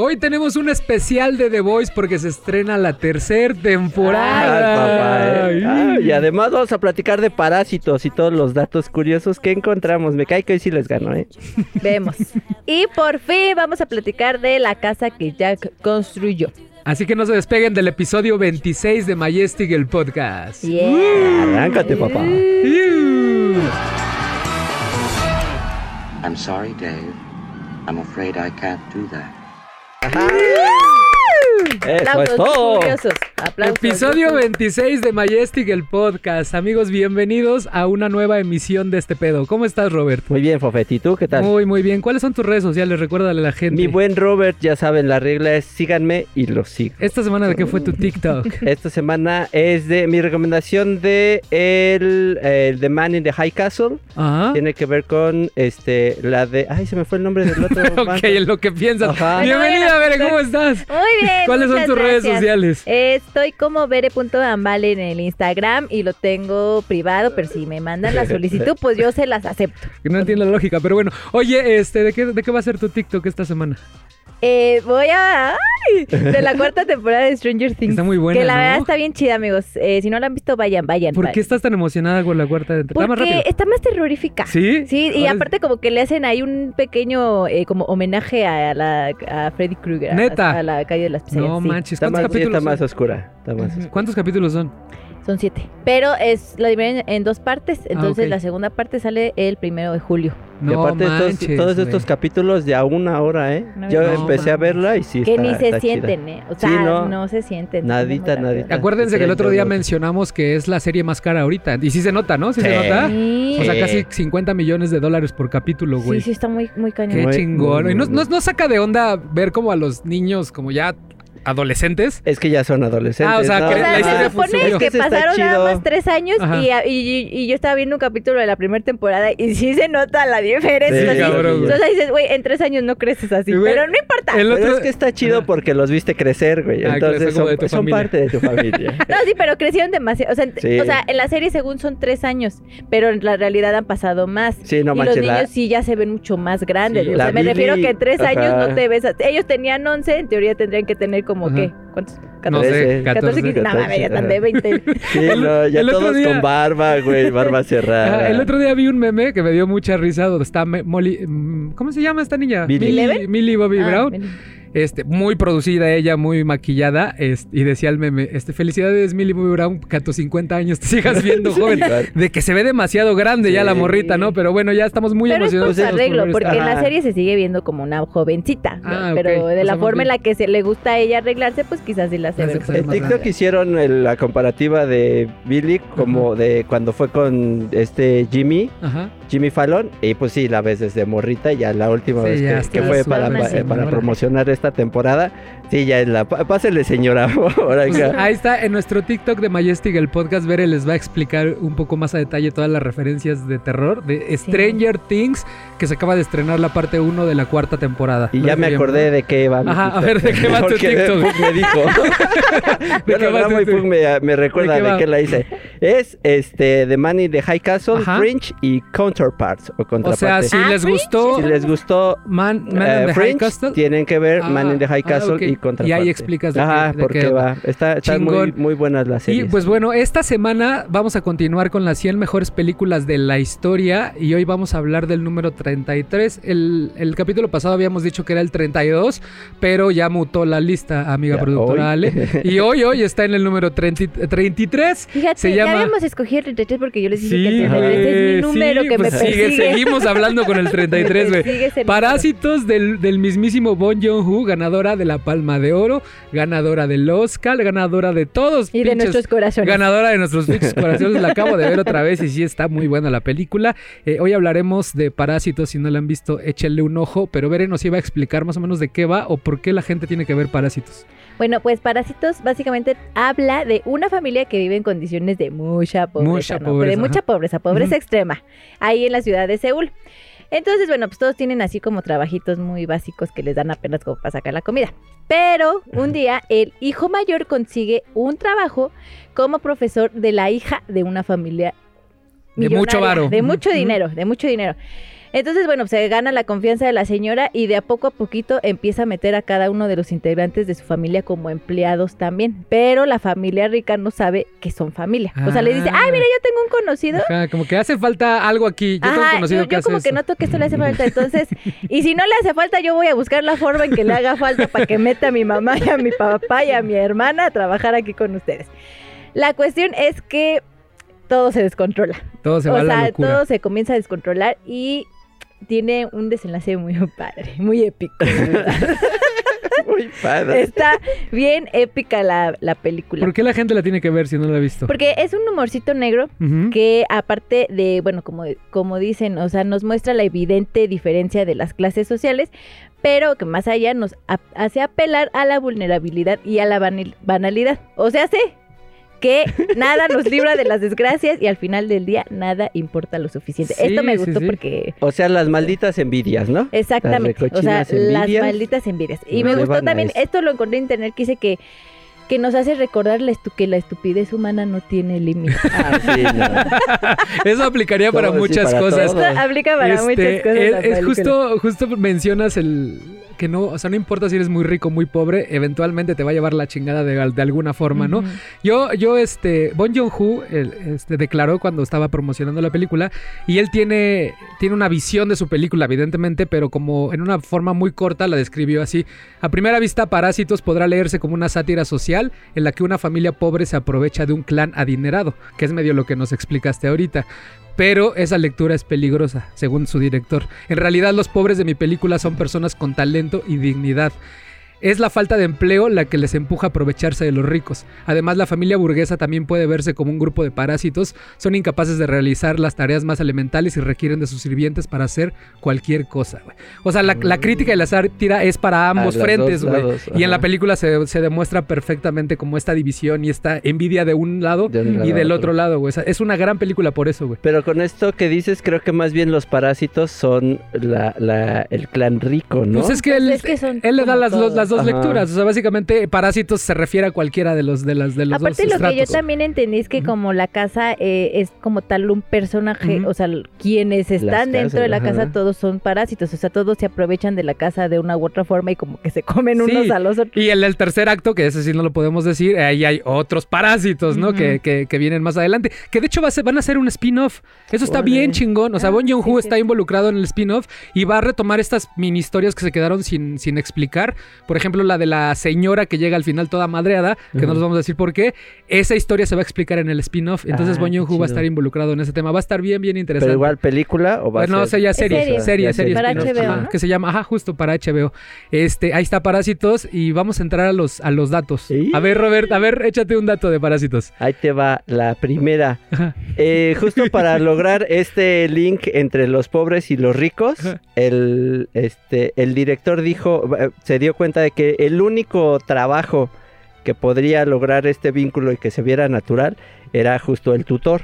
Hoy tenemos un especial de The Voice porque se estrena la tercera Ay, temporada. papá, ¿eh? Ay. y además vamos a platicar de parásitos y todos los datos curiosos que encontramos. Me cae que hoy sí les gano, ¿eh? Vemos. Y por fin vamos a platicar de la casa que Jack construyó. Así que no se despeguen del episodio 26 de Majestic el podcast. Yeah. Arráncate, papá. Iu. I'm sorry, Dave. I'm afraid I can't do that. Yeah. Eso es todo. Aplausos. Episodio 26 de Majestic el podcast. Amigos, bienvenidos a una nueva emisión de este pedo. ¿Cómo estás, Robert? Muy bien, Fofet. ¿Y tú qué tal? Muy, muy bien. ¿Cuáles son tus redes sociales? Recuérdale a la gente. Mi buen Robert, ya saben, la regla es síganme y lo sigo. Esta semana, ¿de qué fue tu TikTok? Esta semana es de mi recomendación de el, el The Man in the High Castle. Ajá. Tiene que ver con este la de. Ay, se me fue el nombre del otro. Ok, en lo que piensas. Ajá. Bienvenida, Bueno, Bere, ¿cómo estás? Muy bien. ¿Cuáles son tus redes sociales? Estoy como bere.ambale en el Instagram y lo tengo privado, pero si me mandan la solicitud, pues yo se las acepto. Que no entiendo la lógica, pero bueno. Oye, este, ¿de qué, ¿de qué va a ser tu TikTok esta semana? Eh, voy a... ¡Ay! De la cuarta temporada de Stranger Things. Está muy buena, Que la ¿no? verdad está bien chida, amigos. Eh, si no la han visto, vayan, vayan. ¿Por vayan. qué estás tan emocionada con la cuarta más Porque rápido. está más terrorífica. ¿Sí? Sí, y Ahora- aparte como que le hacen ahí un pequeño eh, como homenaje a la a Freddy Krueger. Neta. A, la calle de las pesadillas. No sí. manches, Está ¿cuántos más, sí, capítulos está más son? oscura. Está más oscura. ¿Cuántos capítulos son? Son siete. Pero es la dividen en dos partes. Entonces ok. la segunda parte sale el primero de julio. y No aparte estos- manches, todos güey. estos capítulos de a una hora, ¿eh? No, Yo no empecé a verla y sí que está- ni se está chida. sienten, ¿eh? O sea, Sí, no, no. se sienten. Nadita, Muy nadita. Acuérdense que el otro día mencionamos que es la serie más cara ahorita. Y sí se nota, ¿no? Sí, se Sí. nota. Sí. O sea, Sí. casi 50 millones de dólares por capítulo, güey. sí, sí, está muy, muy cañón. Qué Muy, chingón. muy, y no, no- no saca de onda ver como a los niños, como ya adolescentes. Es que ya son adolescentes. Ah, o sea, ¿no? O sea, la se supone que pasaron nada más tres años y, y- y yo estaba viendo un capítulo de la primera temporada y sí se nota la diferencia. Sí, así. cabrón, güey. Entonces dices, güey, en tres años no creces así, Güey, pero no importa. el Pero otro- es que está chido Ajá. porque los viste crecer, güey. Ah, Entonces son familia. parte de tu familia. No, sí, pero crecieron demasiado. O sea, Sí. o sea, en la serie según son tres años, pero en la realidad han pasado más. Sí, no y manches, los la- niños sí ya se ven mucho más grandes. Sí, o la sea, me Billy- refiero que en tres años no te ves. a- Ellos tenían 11, en teoría tendrían que tener como, Ajá. ¿qué? ¿Cuántos? No 14. sé, 14, 14. 15. No, mames, ya están de 20. Sí, no, ya el otro todos día- con barba, güey, barba cerrada. El otro día vi un meme que me dio mucha risa donde está Me- Molly. mm, ¿Cómo se llama esta niña? Millie. Millie Bobby Ah, Brown. ven. Este, muy producida ella, muy maquillada. este, y decía el meme: este, Felicidades, Millie Bobby Brown, que a tus 50 años te sigas viendo joven. De que se ve demasiado grande ya Sí. la morrita, ¿no? Pero bueno, ya estamos muy Pero es por emocionados. Pues, todos arreglo, ver porque esta- en la serie se sigue viendo como una jovencita. Ah, pero ok. de O la forma en la que se le gusta a ella arreglarse, pues quizás sí la se ve. En más TikTok hicieron el- la comparativa de Billy como de cuando fue con este Jimmy, Ajá. Jimmy Fallon, y pues sí, la ves desde morrita, ya la última Sí, vez que, fue para, señora. para promocionar esta temporada, sí, ya es la... pá- Pásele señora, Pues, acá. ahí está, en nuestro TikTok de Majestic, el podcast, Bere les va a explicar un poco más a detalle todas las referencias de terror de Stranger Things, que se acaba de estrenar la parte 1 de la cuarta temporada. Y ¿Lo ya me bien, acordé no? de qué va Ajá, a TikTok. ver, ¿de qué va tu TikTok? Pug me dijo. ¿De Yo qué lo va y? Pug me, me recuerda ¿De qué de, qué la hice. Es este The in the High Castle, Ajá. Fringe y Counterparts o O sea, si Ah, les Fringe, gustó si les gustó Man, Man eh, in the High Fringe, Castle, tienen que ver Man in the High Ah, Castle ok. y Contraparte. Y ahí explicas de Ajá, de por qué qué va. Está, están muy, Chingón. muy buenas las Y series. pues bueno, esta semana vamos a continuar con las 100 mejores películas de la historia y hoy vamos a hablar del número 33. El, el capítulo pasado habíamos dicho que era el 32, pero ya mutó la lista, amiga Ya, productora hoy. Ale. Y hoy, hoy está en el número 30 33. Fíjate, Se ya llama- habíamos escogido el 33 porque yo les dije que el 33 es mi número sí, que pues me sigue- persigue. seguimos hablando con el 33, güey. Parásitos del, del mismísimo Bon Joon-ho, ganadora de la Palma de Oro, ganadora del Oscar, ganadora de todos. Y de nuestros corazones. Ganadora de nuestros pinches corazones. La acabo de ver otra vez y sí está muy buena la película. Eh, hoy hablaremos de Parásitos. Si no la han visto, échenle un ojo. Pero Bere nos iba a explicar más o menos de qué va o por qué la gente tiene que ver Parásitos. Bueno, pues Parásitos básicamente habla de una familia que vive en condiciones de mucha pobreza. Mucha ¿no? pobreza, De mucha pobreza, pobreza extrema, ahí en la ciudad de Seúl. Entonces, bueno, pues todos tienen así como trabajitos muy básicos que les dan apenas como para sacar la comida. Pero un día el hijo mayor consigue un trabajo como profesor de la hija de una familia De mucho varo. De mucho dinero, de mucho dinero. Entonces, bueno, se gana la confianza de la señora y de a poco a poquito empieza a meter a cada uno de los integrantes de su familia como empleados también. Pero la familia rica no sabe que son familia. O sea, le dice, ay, mira, yo tengo un conocido. Ajá, como que hace falta algo aquí. Yo tengo un Ajá, conocido yo, que yo hace como que noto que esto le hace falta. Entonces, y si no le hace falta, yo voy a buscar la forma en que le haga falta para que meta a mi mamá y a mi papá y a mi hermana a trabajar aquí con ustedes. La cuestión es que todo se descontrola. Todo se va o a la sea, locura. todo se comienza a descontrolar y tiene un desenlace muy padre, muy épico. Muy padre. Está bien épica la, la película. ¿Por qué la gente la tiene que ver si no la ha visto? Porque es un humorcito negro que aparte de, bueno, como, como dicen, o sea, nos muestra la evidente diferencia de las clases sociales, pero que más allá nos hace apelar a la vulnerabilidad y a la banalidad. O sea, sé que nada nos libra de las desgracias y al final del día nada importa lo suficiente. Sí, Esto me gustó sí. porque... O sea, las malditas envidias, ¿no? Exactamente. Las o sea, envidias las malditas envidias. Y me gustó también, esto lo encontré en internet que dice que, que nos hace recordar la estu- que la estupidez humana no tiene límite. Ah, sí, no. Eso aplicaría para sí, muchas para cosas. Esto aplica para Este, muchas cosas. es, justo, justo mencionas el que no, o sea, no importa si eres muy rico, muy pobre, eventualmente te va a llevar la chingada de, de alguna forma, ¿no? Yo, yo, este, Bon Joon-ho el- este, declaró cuando estaba promocionando la película y él tiene, tiene una visión de su película, evidentemente, pero como en una forma muy corta la describió así. A primera vista, Parásitos podrá leerse como una sátira social en la que una familia pobre se aprovecha de un clan adinerado, que es medio lo que nos explicaste ahorita. Pero esa lectura es peligrosa, según su director. En realidad los pobres de mi película son personas con talento y dignidad. Es la falta de empleo la que les empuja a aprovecharse de los ricos. Además, la familia burguesa también puede verse como un grupo de parásitos. Son incapaces de realizar las tareas más elementales y requieren de sus sirvientes para hacer cualquier cosa. güey. O sea, la, la crítica y la sátira es para ambos frentes, güey. Y en la película se, se demuestra perfectamente como esta división y esta envidia de un lado De un lado y del otro. otro lado, güey. O sea, es una gran película por eso, güey. Pero con esto que dices, creo que más bien los parásitos son la, la- el clan rico, ¿no? Pues es que Pues él, es que son él le da las, los- todos. Las dos Ajá. lecturas. O sea, básicamente, Parásitos se refiere a cualquiera de los de las de los Aparte dos lo que yo también entendí es que como la casa eh, es como tal un personaje, o sea, quienes están dentro de la ajá. casa todos son parásitos, o sea, todos se aprovechan de la casa de una u otra forma y como que se comen Sí. unos a los otros. Y en el tercer acto, que ese sí no lo podemos decir, ahí hay otros parásitos, ¿no? Que, que- que vienen más adelante. Que de hecho va a ser- van a hacer un spin-off. Eso está bien chingón. O sea, Ah, Bon Joon-ho sí, sí. está involucrado en el spin-off y va a retomar estas mini historias que se quedaron sin, sin explicar. Por ejemplo, la de la señora que llega al final toda madreada, que no les vamos a decir por qué. Esa historia se va a explicar en el spin-off. Entonces Ah, Joon-ho va a estar involucrado en ese tema. Va a estar bien, bien interesante. Pero igual película o va Bueno, a ser... ya Es serie, serie. serie, Ya serie, Para HBO, ajá, ¿no? que se llama, ajá, justo para HBO. Este, ahí está Parásitos y vamos a entrar a los, a los datos. Sí. A ver, Robert, a ver, échate un dato de Parásitos. Ahí te va la primera. Eh, justo para lograr este link entre los pobres y los ricos, el, este, el director dijo, eh, se dio cuenta de que el único trabajo que podría lograr este vínculo y que se viera natural era justo el tutor.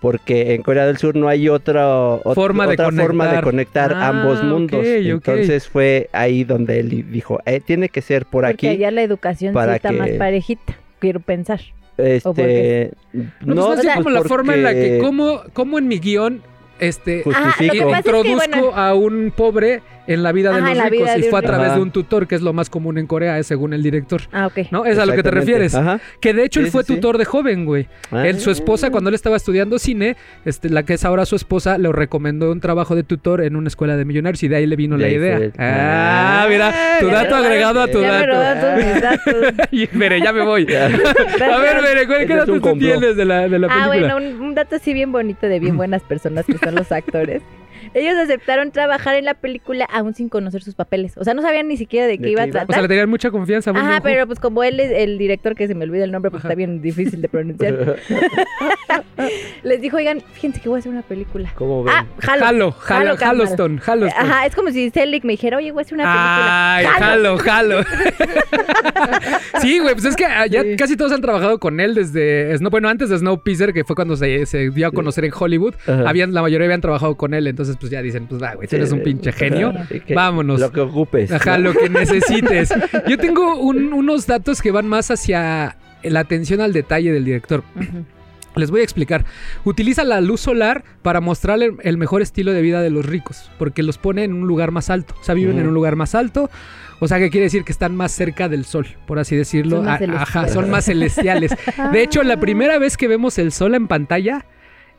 Porque en Corea del Sur no hay otra, ot- Forma de otra forma de conectar. Ah, ambos mundos. Entonces fue ahí donde él dijo, eh, tiene que ser por Porque aquí. allá la educación sí para está más que- parejita, quiero pensar. Este, No, pues es o sea, como la forma en la que, ¿cómo, cómo en mi guion, este, Justifico. Ajá, lo que pasa es que, introduzco bueno, a un pobre en la vida de Ajá, los la ricos vida y fue a través de un tutor, que es lo más común en Corea, es según el director. Ah, ok. ¿No? Es a lo que te refieres. Ajá. Que de hecho él fue sí, sí. tutor de joven, güey. Ah. Él, su esposa, cuando él estaba estudiando cine, este, la que es ahora su esposa, le recomendó un trabajo de tutor en una escuela de millonarios y de ahí le vino la idea. fue- Ah, Ah, mira, tu ya dato agregado a tu ya dato. datos. Y, Mere, ya me voy. A ver, Mere, ¿cuál- ¿qué es datos tú tienes de la, de la Ah, película? bueno, un, un dato así bien bonito de bien buenas personas que son los actores. Ellos aceptaron trabajar en la película aún sin conocer sus papeles. O sea, no sabían ni siquiera de qué ¿De iba a qué iba? o sea, tratar. le tenían mucha confianza. Ajá, pero pues como él es el director, que se me olvida el nombre porque Ajá. está bien difícil de pronunciar, les dijo, oigan, fíjense que voy a hacer una película. ¿Cómo ven? Ah, jalo. Jalo, jalo, Jalo, carnal. Haloston, Haloston. Ajá, es como si Selig me dijera, oye, voy a hacer una película. Ay, jalo, jalo. sí, güey, pues es que ah, ya Sí. casi todos han trabajado con él desde, Snow- bueno, antes de Snowpiercer, que fue cuando se, se dio a conocer en Hollywood, Ajá. habían, la mayoría habían trabajado con él, entonces pues ya dicen, pues va, güey, tú eres un pinche genio. Vámonos. Lo que ocupes. Ajá, ¿no? lo que necesites. Yo tengo un- unos datos que van más hacia la atención al detalle del director. Les voy a explicar. Utiliza la luz solar para mostrar el, el mejor estilo de vida de los ricos, porque los pone en un lugar más alto. O sea, viven en un lugar más alto. O sea, que quiere decir que están más cerca del sol, por así decirlo. Son más A- Ajá, son más celestiales. De hecho, la primera vez que vemos el sol en pantalla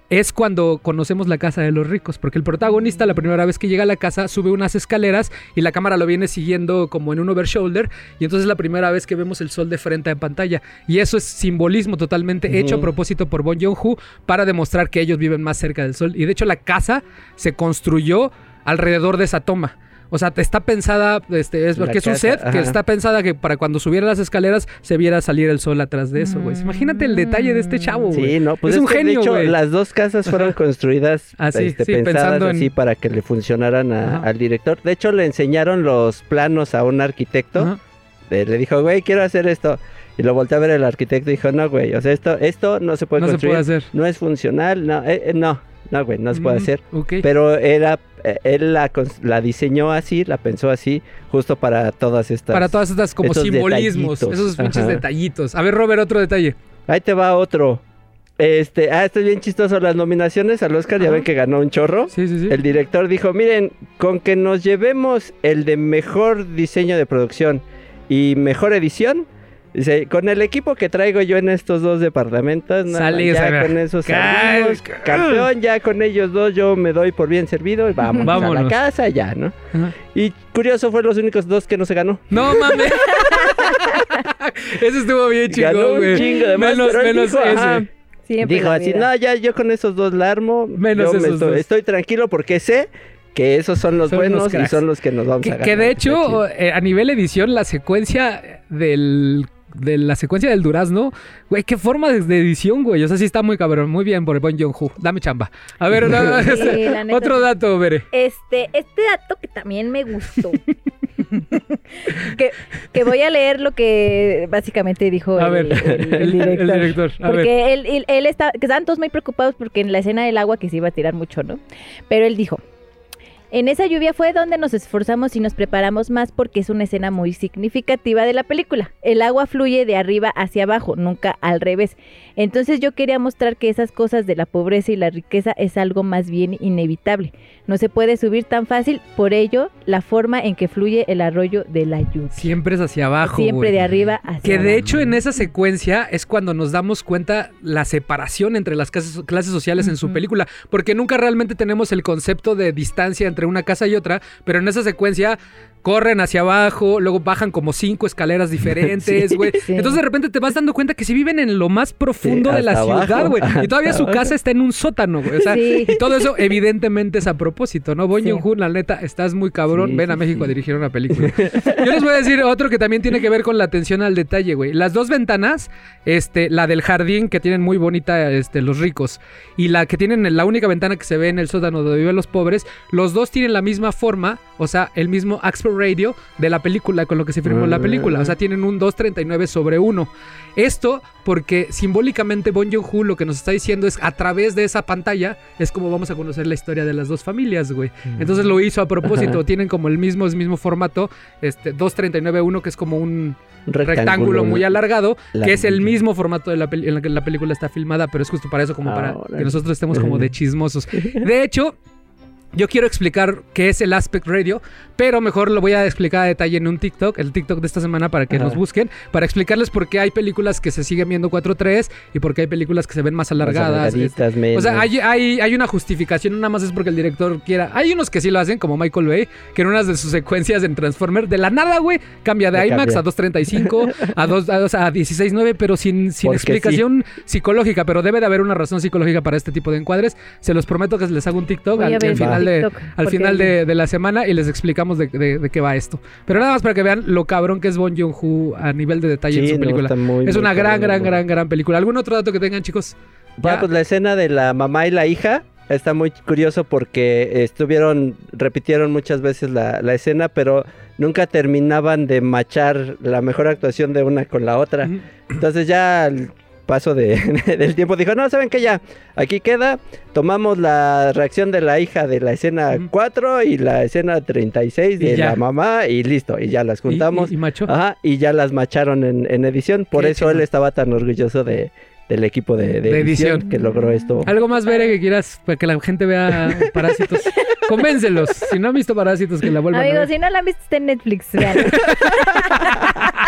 es cuando conocemos la casa de los ricos, porque el protagonista la primera vez que llega a la casa sube unas escaleras y la cámara lo viene siguiendo como en un overshoulder y entonces es la primera vez que vemos el sol de frente en pantalla. Y eso es simbolismo totalmente hecho a propósito por Bon Joon-ho para demostrar que ellos viven más cerca del sol. Y de hecho la casa se construyó alrededor de esa toma. O sea, está pensada, este, es La porque es un casa, set que está pensada que para cuando subiera las escaleras se viera salir el sol atrás de eso, güey. Imagínate el detalle de este chavo, güey. Sí, no, pues es es, un genio, de hecho las dos casas fueron construidas Ah, este, sí, pensadas pensando en- así para que le funcionaran a- al director. De hecho le enseñaron los planos a un arquitecto. Eh, le dijo, güey, quiero hacer esto. Y lo volteó a ver el arquitecto y dijo, no, güey, o sea, esto, esto no se puede No se puede hacer. No es funcional, no, eh, eh, no, no, güey, no se puede Mm, hacer. Pero era, eh, él la, diseñó así, la pensó así, justo para todas estas. Para todas estas como simbolismos, detallitos. esos pinches Ajá. detallitos. A ver, Robert, otro detalle. Ahí te va otro. Este, ah, esto es bien chistoso. Las nominaciones al Oscar, ya ven que ganó un chorro. Sí, sí, sí. El director dijo, miren, con que nos llevemos el de mejor diseño de producción y mejor edición, dice, con el equipo que traigo yo en estos dos departamentos, no, ya con eso Cal- salimos, campeón, ya con ellos dos yo me doy por bien servido y vamos a la casa ya, ¿no? Ajá. Y curioso, fue los únicos dos que no se ganó. No mames. Eso estuvo bien Ganó chingón, un güey. chingo de menos menos dijo, ese. ajá, Dijo así, no, ya yo con esos dos la armo. Menos yo me esos estoy, dos. estoy tranquilo porque sé que esos son los Son los buenos y son los que nos vamos a Que, ganar. que de hecho, eh, a nivel edición, la secuencia del. De la secuencia del durazno, güey, qué forma de, edición, güey. O sea, sí está muy cabrón. Muy bien por Bon Joon-ho. Dame chamba. A ver, no, Sí, este, otro dato, Bere. Este, este dato que también me gustó. que, que voy a leer lo que básicamente dijo A el, ver, el- el director. el director, a ver. porque él, él, él está, que estaban todos muy preocupados porque en la escena del agua que se iba a tirar mucho, ¿no? Pero él dijo, en esa lluvia fue donde nos esforzamos y nos preparamos más porque es una escena muy significativa de la película. El agua fluye de arriba hacia abajo, nunca al revés. Entonces yo quería mostrar que esas cosas de la pobreza y la riqueza es algo más bien inevitable. No se puede subir tan fácil, por ello la forma en que fluye el arroyo de la lluvia. Siempre es hacia abajo. Siempre de arriba hacia Que de abajo. hecho en esa secuencia es cuando nos damos cuenta la separación entre las clases, clases sociales en su película, porque nunca realmente tenemos el concepto de distancia entre una casa y otra, pero en esa secuencia corren hacia abajo, luego bajan como cinco escaleras diferentes, güey. Sí. Entonces de repente te vas dando cuenta que si viven en lo más profundo Sí, de la ciudad, güey. Y todavía su abajo. casa está en un sótano, güey. O sea, Sí. y todo eso evidentemente es a propósito, ¿no? Bon. Joon-ho, la neta, estás muy cabrón. Ven a México a dirigir una película. Yo les voy a decir otro que también tiene que ver con la atención al detalle, güey. Las dos ventanas, este, la del jardín que tienen muy bonita este, los ricos y la que tienen la única ventana que se ve en el sótano donde viven los pobres, los dos tienen la misma forma, o sea, el mismo Axper Radio de la película con lo que se firmó la película. O sea, tienen un 239 sobre 1. Esto porque simbólicamente Bon Joon-ho lo que nos está diciendo es a través de esa pantalla es como vamos a conocer la historia de las dos familias, güey. Entonces lo hizo a propósito, tienen como el mismo, el mismo formato, este 239.1 que es como un rectángulo, muy alargado, que es el mismo formato de la en la que la película está filmada, pero es justo para eso, como para que nosotros estemos como de chismosos. De hecho, yo quiero explicar qué es el Aspect Radio, pero mejor lo voy a explicar a detalle en un TikTok, el TikTok de esta semana para que Ajá. nos busquen, para explicarles por qué hay películas que se siguen viendo 4.3 y por qué hay películas que se ven más Más alargadas. alargaditas, O sea, hay, hay, hay una justificación, no nada más es porque el director quiera. Hay unos que sí lo hacen, como Michael Bay, que en unas de sus secuencias en Transformer, de la nada, güey, cambia de IMAX cambia. a 235, a, 2, a, a 16.9, pero sin, sin Porque explicación psicológica. Pero debe de haber una razón psicológica para este tipo de encuadres. Se los prometo que les hago un TikTok al, ver al el final, de, al final de, de la semana y les explicamos de, de- de qué va esto. Pero nada más para que vean lo cabrón que es Bon Joon-ho a nivel de detalle en su no, película. está muy, es muy una gran, cabrón, gran, gran, gran película. ¿Algún otro dato que tengan, chicos? Ya. pues la escena de la mamá y la hija está muy curioso porque estuvieron, repitieron muchas veces la, la escena, pero nunca terminaban de machar la mejor actuación de una con la otra. Entonces ya paso de- del tiempo dijo, no, ¿saben qué? Ya, aquí queda, tomamos la reacción de la hija de la escena Ujú. 4 y la escena 36 Y de la mamá y listo, y ya las juntamos. y- y macho. Ajá, y ya las macharon en, en edición, por eso él estaba tan orgulloso de, del equipo de, de De edición, edición. que logró esto. Algo más ver que quieras para que la gente vea Parásitos. Convéncelos. Si no han visto Parásitos, que la vuelvan a Amigos, ver. si no la han visto, está en Netflix.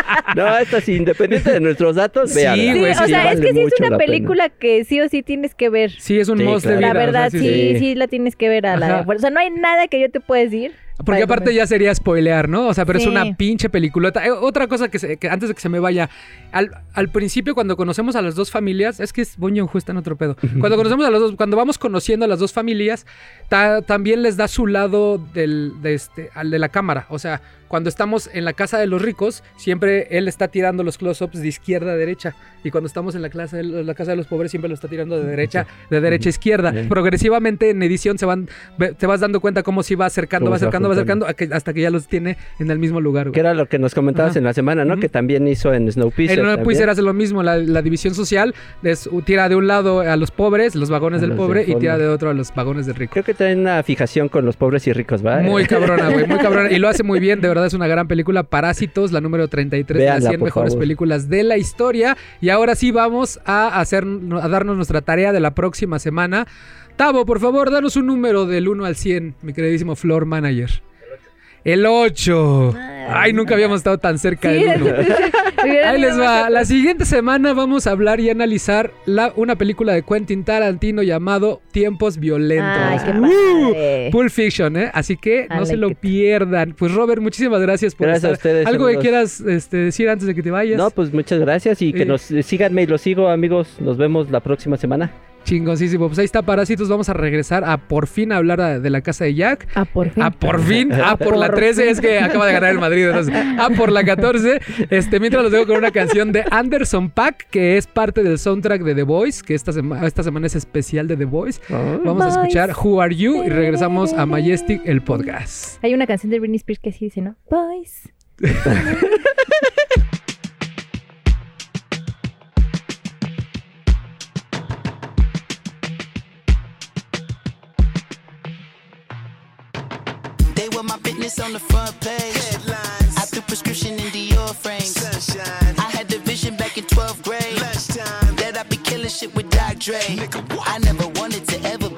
No, esta sí, independiente de nuestros datos, Sí, véanla. Sí, güey, o sea, vale es que sí es una película que sí o sí tienes que ver. Sí, es un Sí, must de claro. vida. La o sea, verdad, sí, sí, sí. la tienes que ver a la Ajá. O sea, no hay nada que yo te pueda decir. Porque aparte ya sería spoilear, ¿no? O sea, pero Sí. es una pinche peliculota. Eh, otra cosa que, se- que antes de que se me vaya, al, al principio cuando conocemos a las dos familias, es que es Boño justo en otro pedo. Cuando conocemos a las dos, cuando vamos conociendo a las dos familias, ta- también les da su lado del, de este, al de la cámara. O sea, cuando estamos en la casa de los ricos, siempre él está tirando los close-ups de izquierda a derecha. Y cuando estamos en la, clase de, la casa de los pobres, siempre lo está tirando de derecha, de derecha a izquierda. Bien. Progresivamente en edición se van, te vas dando cuenta cómo si va acercando, va acercando, va acercando, hasta que ya los tiene en el mismo lugar. güey. Que era lo que nos comentabas Ajá. en la semana, ¿no? Que también hizo en Snowpiercer. En también. hace lo mismo, la, la división social es, tira de un lado a los pobres, los vagones A del los pobre, del y tira de otro a los vagones del rico. Creo que traen una fijación con los pobres y ricos, ¿va? Muy cabrona, güey, muy cabrona. Y lo hace muy bien, de verdad es una gran película. Parásitos, la número 33 de las Véanla, 100 por mejores favor. películas de la historia. Y ahora sí vamos a, hacer, a darnos nuestra tarea de la próxima semana. Tavo, por favor, danos un número del 1 al 100, mi queridísimo Floor Manager. El 8. Ay, nunca habíamos estado tan cerca Sí, del 1. hubiera Ahí les va. La siguiente semana vamos a hablar y analizar la, una película de Quentin Tarantino llamado Tiempos Violentos. Ay, qué ¡Uh! Pulp Fiction, ¿eh? Así que no se lo it. pierdan. Pues Robert, muchísimas gracias por Gracias a ustedes, Algo que quieras este, decir antes de que te vayas. No, pues muchas gracias y que Eh. nos síganme y los sigo, amigos. Nos vemos la próxima semana. Chingoncísimo. Pues ahí está Parásitos. Vamos a regresar a por fin hablar a- de la casa de Jack. Ah, por fin. A por fin, a por la Por 13, es que acaba de ganar el Madrid, entonces, a por la 14. Este, mientras los dejo con una canción de Anderson Pack, que es parte del soundtrack de The Voice, que esta, sema- esta semana es especial de The Voice. Vamos a escuchar Who Are You y regresamos a Majestic, el podcast. Hay una canción de Britney Spears que así dice, ¿no? Boys. Were my business on the front page. Headlines. I threw prescription in Dior frames. Sunshine. I had the vision back in 12th grade Lunchtime. that I'd be killing shit with Dr. Dre. Nigga. I never wanted to ever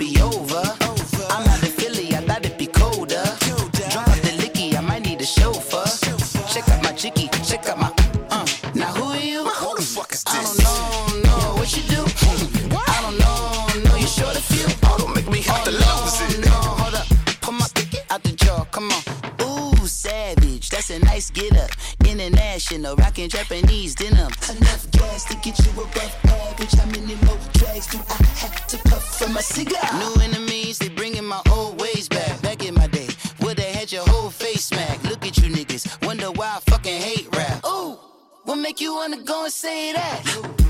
That's a nice get up. International, rocking Japanese denim. Enough gas to get you above average. How many more drags do I have to puff from my cigar? New enemies, they bringing my old ways back. Back in my day, they had your whole face smack. Look at you niggas, wonder why I fucking hate rap. Ooh, what make you wanna go and say that?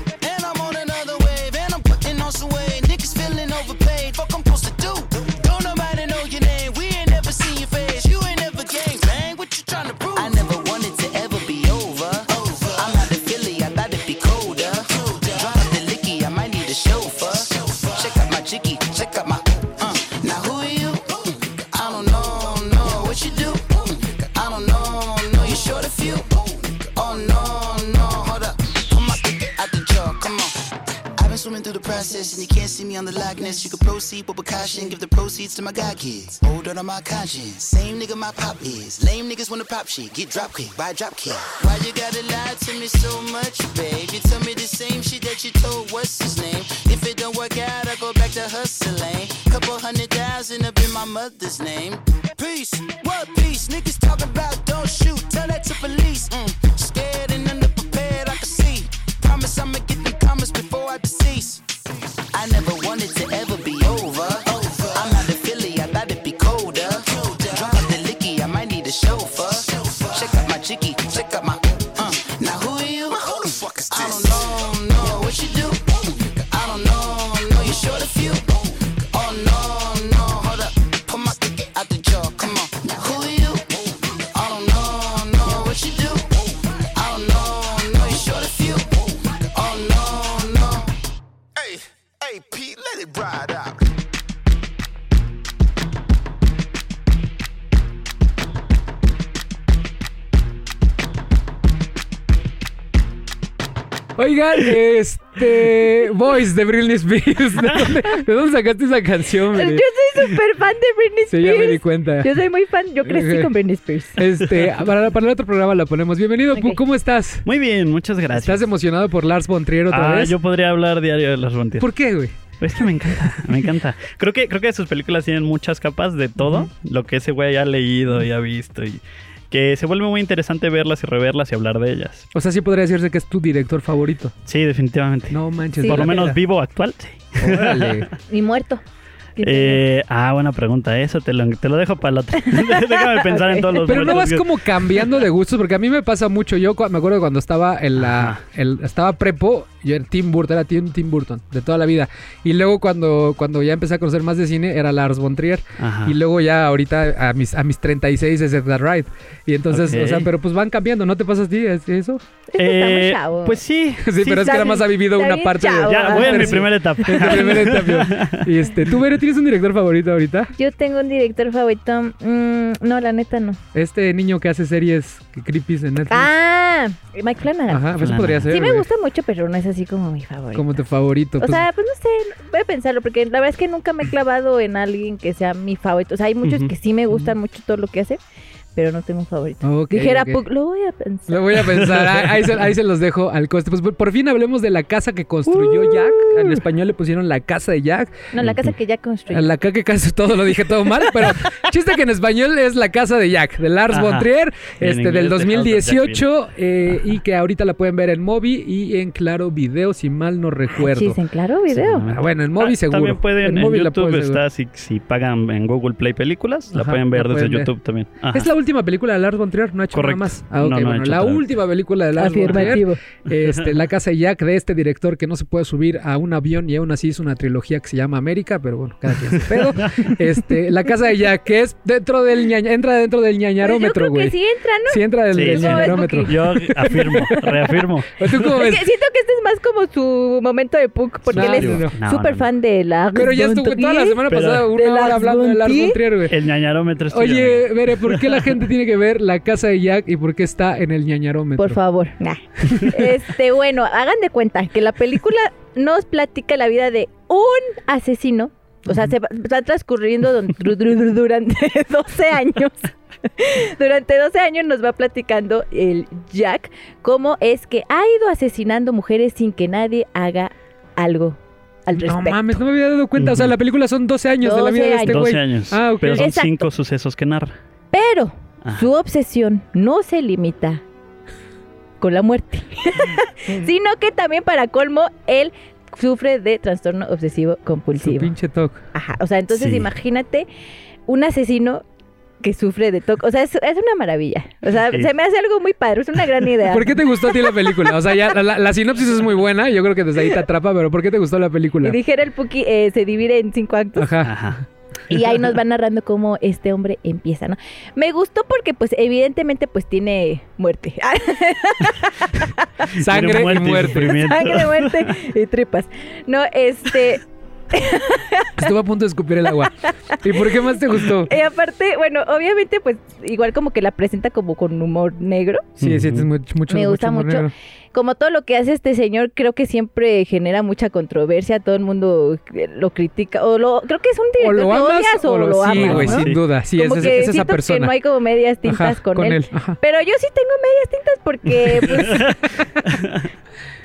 See me on the likeness. You can proceed with precaution, give the proceeds to my god kids. Hold on to my conscience. Same nigga my pop is. Lame niggas wanna pop shit. Get drop kick, buy drop kick. Why you gotta lie to me so much, babe? You tell me the same shit that you told what's his name. If it don't work out, I go back to hustling. Couple hundred thousand up in my mother's name. Peace, what peace? Niggas talking about don't shoot. Tell that to police. Mm. Scared and underprepared, I can see. Promise I'ma get the comments before I decease. I never wanted to ever Oigan, este. Voice de Britney Spears. ¿De dónde, de dónde sacaste esa canción, Yo soy súper fan de Britney Sí, ya me di Spears. cuenta. Yo soy muy fan, yo crecí con Britney Spears. Este, para, para el otro programa la ponemos. Bienvenido, Pu. ¿cómo estás? Muy bien, muchas gracias. ¿Estás emocionado por Lars von Trier otra ah, vez? yo podría hablar diario de las Frontier. ¿Por qué, güey? Es que me encanta, me encanta. Creo que, creo que sus películas tienen muchas capas de todo, lo que ese güey ha leído y ha visto y que se vuelve muy interesante verlas y reverlas y hablar de ellas. O sea, sí podría decirse que es tu director favorito. Sí, definitivamente. No manches. Sí. Por lo menos vivo actual, sí. Órale. Y muerto. Eh, ah, buena pregunta. Eso te lo, te lo dejo para la otra. Déjame pensar en todos los Pero no vas que- como cambiando de gustos, porque a mí me pasa mucho. Yo me acuerdo cuando estaba en la. El- estaba prepo, yo era Tim Burton, era Tim, Tim Burton, de toda la vida. Y luego cuando, cuando ya empecé a conocer más de cine, era Lars von Trier. Ajá. Y luego ya ahorita a mis, a mis 36 es Edgar Wright. Y entonces, o sea, pero pues van cambiando, ¿no te pasa a ti ¿Es eso? Eh. Pues sí. Sí, pero es que nada más ha vivido una parte de... Ya, voy en mi primera etapa. Es la primera etapa. Y este, ¿tú, tienes un director favorito ahorita? Yo tengo un director favorito. mm, no, la neta no. Este niño que hace series creepies en Netflix. Ah, Mike Flanagan. Ajá, pues eso podría ser. Sí me gusta mucho, pero no es así como mi favorito. Como tu favorito. O pues. sea, pues no sé, voy a pensarlo, porque la verdad es que nunca me he clavado en alguien que sea mi favorito. O sea, hay muchos que sí me gustan mucho todo lo que hace, pero no tengo un favorito. Ok, Dijera, ok. Puck, lo voy a pensar. Lo voy a pensar, ahí, ahí se, ahí se los dejo al coste. Pues por, por fin hablemos de la casa que construyó Uh. Jack. En español le pusieron la casa de Jack. No, la casa que ya construí. La casa que casi todo lo dije todo mal, pero chiste que en español es la casa de Jack, de Lars Ajá. von Trier, en este, del The House of Jack 2018, eh, y que ahorita la pueden ver en Movi y en Claro Video, si mal no recuerdo. Chis, en claro video. Sí, Ah, bueno, en Movi Ah, seguro. También pueden, en, la YouTube puedes ver. está, si, si pagan en Google Play Películas, la pueden ver la desde pueden ver. YouTube también. Ajá. Es la última película de Lars von Trier, no ha hecho Correcto. nada más. Ah, ok, No, no ha bueno, hecho la última película de Lars von Trier. Este, la casa de Jack de este director que no se puede subir a un avión y aún así hizo una trilogía que se llama América, pero bueno, cada quien su pedo. Este, la casa de Jack, que es dentro del ñaña, entra dentro del Pues ñañarómetro, creo güey. sí entra, ¿no? Sí entra del, Sí, del sí. ñañarómetro. Yo afirmo, reafirmo. ¿Tú cómo Es ves? que siento que este es más como su momento de Puck, porque No, él es no, no. súper No, no, fan de la. Pero ya estuvo toda la semana pasada ¿De una hora Lars hablando de Lars Trier, güey. El ñañarómetro es tuyo, Oye. Bere, ¿por qué la gente tiene que ver la casa de Jack y por qué está en el ñañarómetro? Por favor. Nah. Este, bueno, hagan de cuenta que la película nos platica la vida de un asesino. O sea, se va, va transcurriendo durante 12 años. Durante 12 años nos va platicando el Jack cómo es que ha ido asesinando mujeres sin que nadie haga algo al No respecto. mames, no me había dado cuenta. O sea, la película son 12 años de la 12 vida de este güey. 12 años. Ah, ok. Pero son Exacto. cinco sucesos que narra. Pero Ajá. su obsesión no se limita con la muerte, sino que también para colmo él sufre de trastorno obsesivo Su compulsivo. pinche toque. Ajá, o sea, entonces Sí. imagínate un asesino que sufre de TOC. O sea, es, es una maravilla. O sea, Sí. se me hace algo muy padre, es una gran idea. ¿Por qué te gustó a ti la película? O sea, ya la, la sinopsis es muy buena, yo creo que desde ahí te atrapa, pero ¿por qué te gustó la película? Y dijera el Puki, eh, se divide en cinco actos. Ajá. Ajá. Y ahí nos va narrando cómo este hombre empieza, ¿no? Me gustó porque, pues, evidentemente, pues, tiene muerte. Sangre y muerte. Sangre, muerte y tripas. No, este... Estuve a punto de escupir el agua. ¿Y por qué más te gustó? Y aparte, bueno, obviamente, pues, igual como que la presenta como con humor negro. Sí, sí, es mucho, mucho Me gusta humor mucho. Como todo lo que hace este señor, creo que siempre genera mucha controversia. Todo el mundo eh, lo critica. O lo, creo que es un O director lo que amas odias o lo, sí, amas, güey, ¿no? sin duda. Sí, como es- que es esa persona. que no hay como medias tintas Ajá, con, él. Ajá. Pero yo sí tengo medias tintas porque,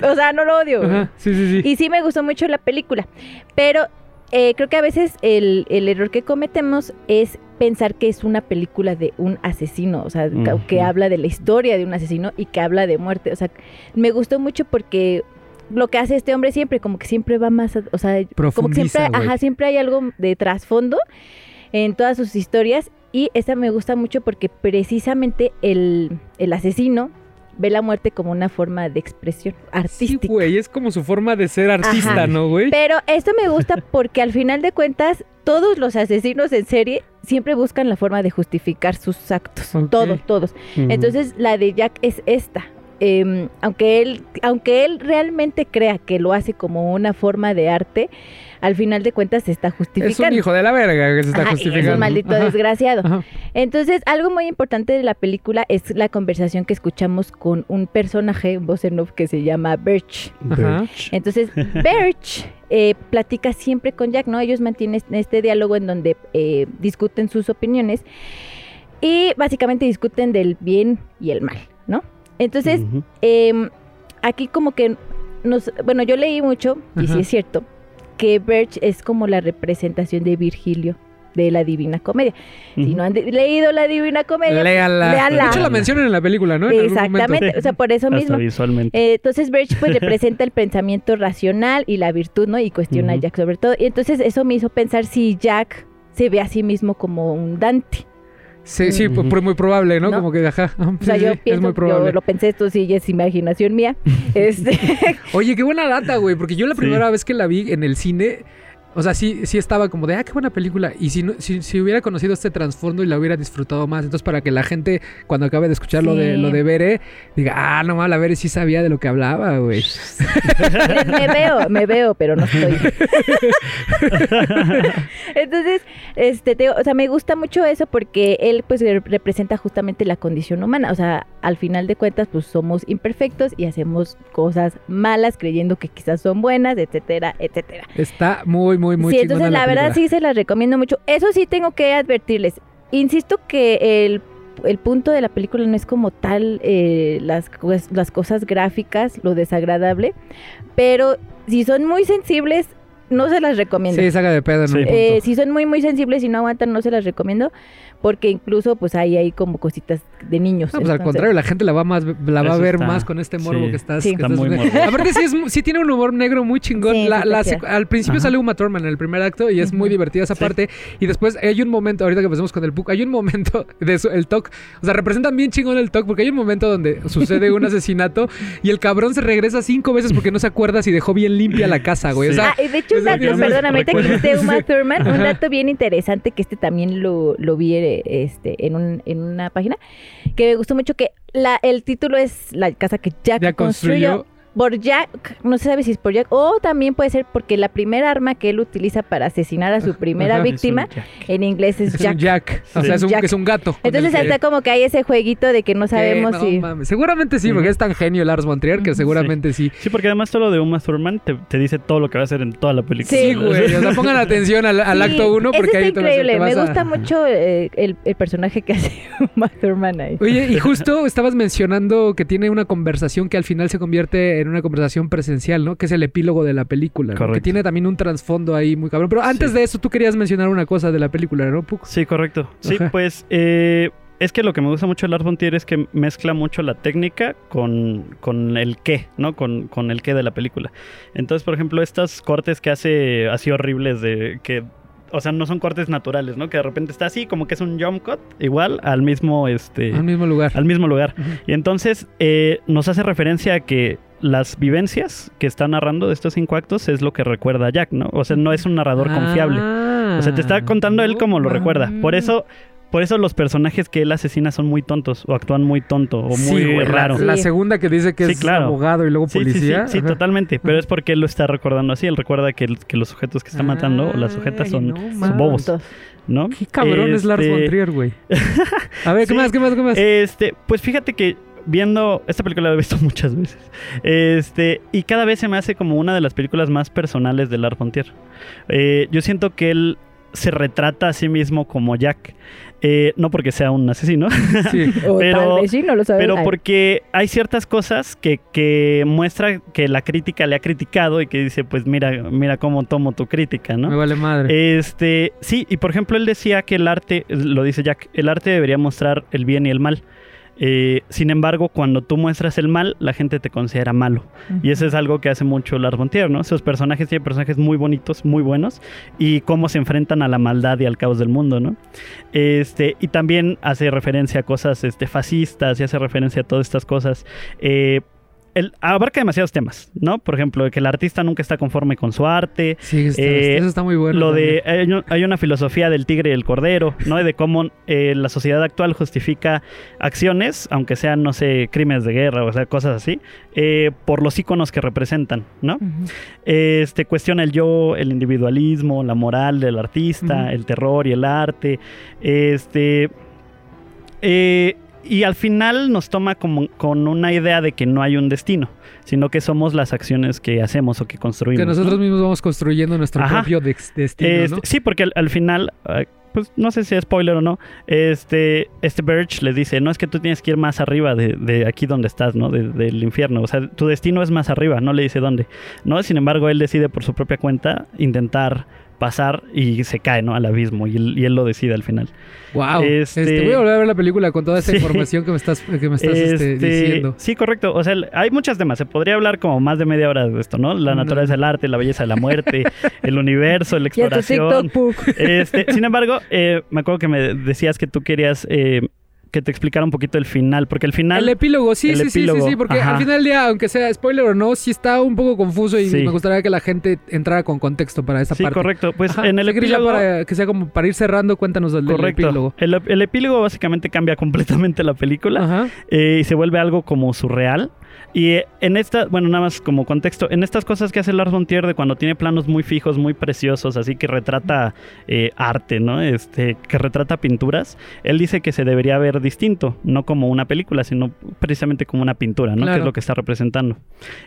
pues, o sea, no lo odio. Ajá, sí, sí, sí. Y sí me gustó mucho la película. Pero eh, creo que a veces el, el error que cometemos es pensar que es una película de un asesino, o sea, que habla de la historia de un asesino y que habla de muerte. O sea, me gustó mucho porque lo que hace este hombre siempre, como que siempre va más, a- o sea, como que siempre, ajá, siempre hay algo de trasfondo en todas sus historias y esta me gusta mucho porque precisamente el, el asesino ve la muerte como una forma de expresión Sí, artística. güey, es como su forma de ser artista, Ajá. ¿no, güey? Pero esto me gusta porque al final de cuentas todos los asesinos en serie siempre buscan la forma de justificar sus actos. Todos, todos. Entonces la de Jack es esta. Em, aunque él, aunque él realmente crea que lo hace como una forma de arte, al final de cuentas se está Es justificando. un hijo de la verga que se está Ajá, y justificando. Es un maldito Ajá. desgraciado. Ajá. Entonces, algo muy importante de la película es la conversación que escuchamos con un personaje, un voz en off, que se llama Birch. Entonces, Birch eh, platica siempre con Jack, ¿no? Ellos mantienen este diálogo en donde eh, discuten sus opiniones y básicamente discuten del bien y el mal, ¿no? Entonces, em, aquí como que nos, bueno, yo leí mucho, y Ajá. sí es cierto, que Birch es como la representación de Virgilio de la Divina Comedia. Si no han leído la Divina Comedia, Léala. léala. De hecho, la mencionan en la película, ¿no? En algún momento. exactamente, o sea, por eso Hasta mismo. visualmente. Eh, entonces Birch pues representa el pensamiento racional y la virtud, ¿no? Y cuestiona a. Jack sobre todo. Y entonces eso me hizo pensar si Jack se ve a sí mismo como un Dante. Sí, sí, por- muy probable, ¿no? ¿No? Como que, ajá. O sea, sí, yo es pienso, muy probable. yo lo pensé, esto sí es imaginación mía. este, Oye, qué buena data, güey, porque yo la primera vez que la vi en el cine, o sea, sí, sí estaba como de, ah, qué buena película. Y si, si, si hubiera conocido este trasfondo y la hubiera disfrutado más, entonces para que la gente, cuando acabe de escuchar lo, de, lo de Bere, diga, ah, no mames, la Bere sí sabía de lo que hablaba, güey. me veo, me veo, pero no estoy. Entonces, este, te- o sea, me gusta mucho eso porque él pues re- representa justamente la condición humana. O sea, al final de cuentas, pues somos imperfectos y hacemos cosas malas creyendo que quizás son buenas, etcétera, etcétera. Está muy, muy, muy sí, chingona entonces la, verdad película. sí se las recomiendo mucho. Eso sí tengo que advertirles. Insisto que el, el punto de la película no es como tal eh, las, las cosas gráficas, lo desagradable, pero si son muy sensibles, no se las recomiendo. Sí, saca de pedo en Sí. Eh, si son muy muy sensibles y no aguantan, no se las recomiendo, porque incluso pues ahí hay como cositas de niños. No, pues al contrario, la gente la va más la va a ver está- más con este morbo sí. que estás. Sí. que Está estás muy viendo. morboso. Aparte sí, es, sí tiene un humor negro muy chingón. Sí, La- la al principio Ajá. sale Uma Thurman en el primer acto y es muy divertida esa Sí. parte. Y después hay un momento, ahorita que empezamos con el book, hay un momento de su- el talk. O sea, representan bien chingón el talk porque hay un momento donde sucede un asesinato y el cabrón se regresa cinco veces porque no se acuerda si dejó bien limpia la casa, güey. O Sí. sea, Ah, de hecho, un dato, perdóname, ahorita que Uma. Thurman, un dato bien interesante que este también lo, lo vi eh, este, en, un, en una página, que me gustó mucho que la, el título es La casa que Jack, ya construyó. Jack, no se sabe si es por Jack, o también puede ser porque la primera arma que él utiliza para asesinar a su primera Ajá. víctima, un en inglés es Es Jack. un Jack. O sea, es un, Jack. es un gato. Entonces que- está como que hay ese jueguito de que no sabemos no si... mames. Seguramente sí, porque es tan genio Lars von Trier que seguramente sí. Sí, porque además todo lo de Uma Thurman te, te dice todo lo que va a hacer en toda la película. Sí, Sí, güey. O sea, pongan atención al, al Sí, acto 1 ese porque está ahí a- increíble. te vas Me a- gusta mucho eh, el, el personaje que hace Uma Thurman ahí. Oye, y justo estabas mencionando que tiene una conversación que al final se convierte en una conversación presencial, ¿no? Que es el epílogo de la película. ¿no? Que tiene también un trasfondo ahí muy cabrón. Pero antes Sí. de eso, tú querías mencionar una cosa de la película, ¿no? Puc? Sí, correcto. Sí, Ajá. pues eh, es que lo que me gusta mucho de Lars von Trier es que mezcla mucho la técnica con, con el qué, ¿no? Con, con el qué de la película. Entonces, por ejemplo, estos cortes que hace así horribles de que... O sea, no son cortes naturales, ¿no? Que de repente está así, como que es un jump cut, igual al mismo, este, Al mismo lugar. al mismo lugar. Y entonces eh, nos hace referencia a que las vivencias que está narrando de estos cinco actos es lo que recuerda a Jack, ¿no? O sea, no es un narrador confiable. O sea, te está contando él como lo Ah, recuerda. Por eso, por eso los personajes que él asesina son muy tontos o actúan muy tonto o muy raro. La, segunda que dice que Sí, es claro. abogado y luego Sí, sí, policía. sí, totalmente. Pero es porque él lo está recordando así. Él recuerda que, que los sujetos que está matando o las sujetas son, no son mames. bobos. ¿no? Qué cabrón es Lars von Este, Trier, güey. A ver, ¿qué Sí. más? ¿Qué más? ¿Qué más? Este, pues fíjate que viendo esta película la he visto muchas veces. Este, y cada vez se me hace como una de las películas más personales de Lars von Trier. Eh, yo siento que él se retrata a sí mismo como Jack. Eh, no porque sea un asesino, Sí. O Pero- tal vez sí, no lo sabemos. pero Ay, porque hay ciertas cosas que, que muestra que la crítica le ha criticado y que dice, pues mira, mira cómo tomo tu crítica, ¿no? Me vale madre. Este, sí, y por ejemplo, él decía que el arte, lo dice Jack, el arte debería mostrar el bien y el mal. Eh, sin embargo, cuando tú muestras el mal, la gente te considera malo. Y eso es algo que hace mucho Lars von Trier, ¿no? Esos personajes tienen personajes muy bonitos, muy buenos, y cómo se enfrentan a la maldad y al caos del mundo, ¿no? Este, y también hace referencia a cosas este, fascistas y hace referencia a todas estas cosas. Eh, el- abarca demasiados temas, ¿no? Por ejemplo, que el artista nunca está conforme con su arte. Sí, está- Eh, eso está muy bueno. lo de también. hay, un- hay una filosofía del tigre y el cordero, ¿no? De cómo eh, la sociedad actual justifica acciones, aunque sean, no sé, crímenes de guerra o sea, cosas así, eh, por los íconos que representan, ¿no? Este cuestiona el yo, el individualismo, la moral del artista, el terror y el arte. Este. eh, y al final nos toma como con una idea de que no hay un destino, sino que somos las acciones que hacemos o que construimos. que ¿no? nosotros mismos vamos construyendo nuestro Ajá. propio destino, Este, ¿no? Sí, porque al, al final, pues no sé si es spoiler o no, este, este Birch le dice, no es que tú tienes que ir más arriba de, de aquí donde estás, ¿no? De- del infierno. O sea, tu destino es más arriba, no le dice dónde. ¿No? Sin embargo, él decide por su propia cuenta intentar pasar y se cae, ¿no? Al abismo y él, y él lo decide al final. Wow. este- Este, voy a volver a ver la película con toda esta Sí. información que me estás, que me estás este, Este, diciendo. Sí, correcto. O sea, hay muchos temas. Se podría hablar como más de media hora de esto, ¿no? La No. naturaleza del arte, la belleza de la muerte, el universo, la Y a tu exploración. TikTok, Puck. Este, sin embargo, eh, me acuerdo que me decías que tú querías eh, que te explicara un poquito el final, porque el final... El epílogo, sí, el sí, sí, epílogo, sí, sí, porque ajá. al final del día, aunque sea spoiler o no, sí está un poco confuso y Sí. me gustaría que la gente entrara con contexto para esa sí, parte. correcto. Pues Ajá, en el epílogo... para que sea como para ir cerrando, cuéntanos del, epílogo. El, el epílogo básicamente cambia completamente la película eh, y se vuelve algo como surreal. Y eh, en esta, bueno, nada más como contexto, en estas cosas que hace Lars von Trier de cuando tiene planos muy fijos, muy preciosos, así que retrata eh, arte, ¿no? Este, que retrata pinturas, él dice que se debería ver distinto, no como una película, sino precisamente como una pintura, ¿no? Que Claro. es lo que está representando.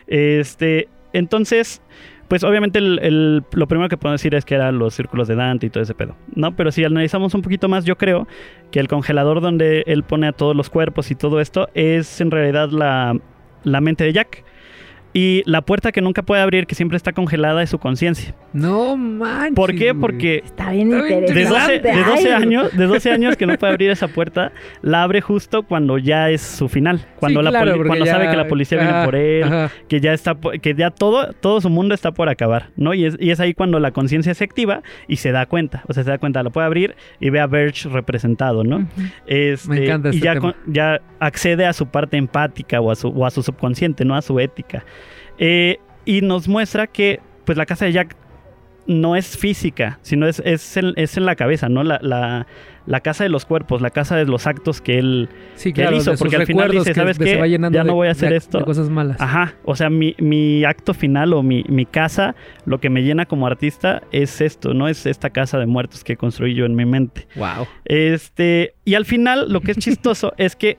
Este, entonces, pues obviamente el- el- lo primero que puedo decir es que eran los círculos de Dante y todo ese pedo, ¿no? Pero si analizamos un poquito más, yo creo que el congelador donde él pone a todos los cuerpos y todo esto es en realidad la, la mente de Jack. Y la puerta que nunca puede abrir, que siempre está congelada, es su conciencia. No manches. ¿Por qué? Porque Está bien Está bien de 12, interesante. de 12 Ay, años, de 12 años que no puede abrir esa puerta, la abre justo cuando ya es su final. Cuando, Sí, la claro, cuando ya- sabe que la policía viene por él, ajá. que ya está po- que ya todo todo su mundo está por acabar no y es, y es ahí cuando la conciencia se activa y se da cuenta o sea se da cuenta lo puede abrir y ve a Birch representado no. Este, Me encanta y este ya, tema. con- ya accede a su parte empática o a su, o a su subconsciente no a su ética Eh, y nos muestra que pues la casa de Jack no es física, sino es, es, en, es en la cabeza, ¿no? La, la, la casa de los cuerpos, la casa de los actos que él, Sí, que él hizo, porque al final dice, ¿sabes qué? Ya no voy a hacer de- esto. de cosas malas. Ajá, o sea, mi, mi acto final o mi, mi casa, lo que me llena como artista es esto, ¿no? Es esta casa de muertos que construí yo en mi mente. Wow. Este, y al final lo que es chistoso es que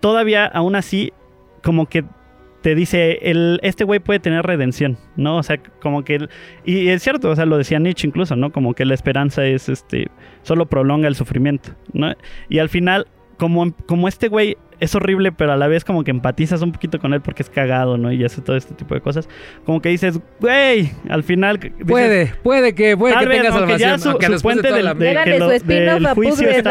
todavía aún así como que te dice, el, este güey puede tener redención, ¿no? O sea, como que... el- y es cierto, o sea, lo decía Nietzsche incluso, ¿no? Como que la esperanza es, este, solo prolonga el sufrimiento, ¿no? Y al final, como, como este güey es horrible, pero a la vez como que empatizas un poquito con él porque es cagado, ¿no? Y hace todo este tipo de cosas. Como que dices, güey, al final... dices, Puede, puede que, puede Tal que vez, tenga salvación. ya su- aunque su después de puente toda del- de- Háganle que lo- su spin-off a juicio de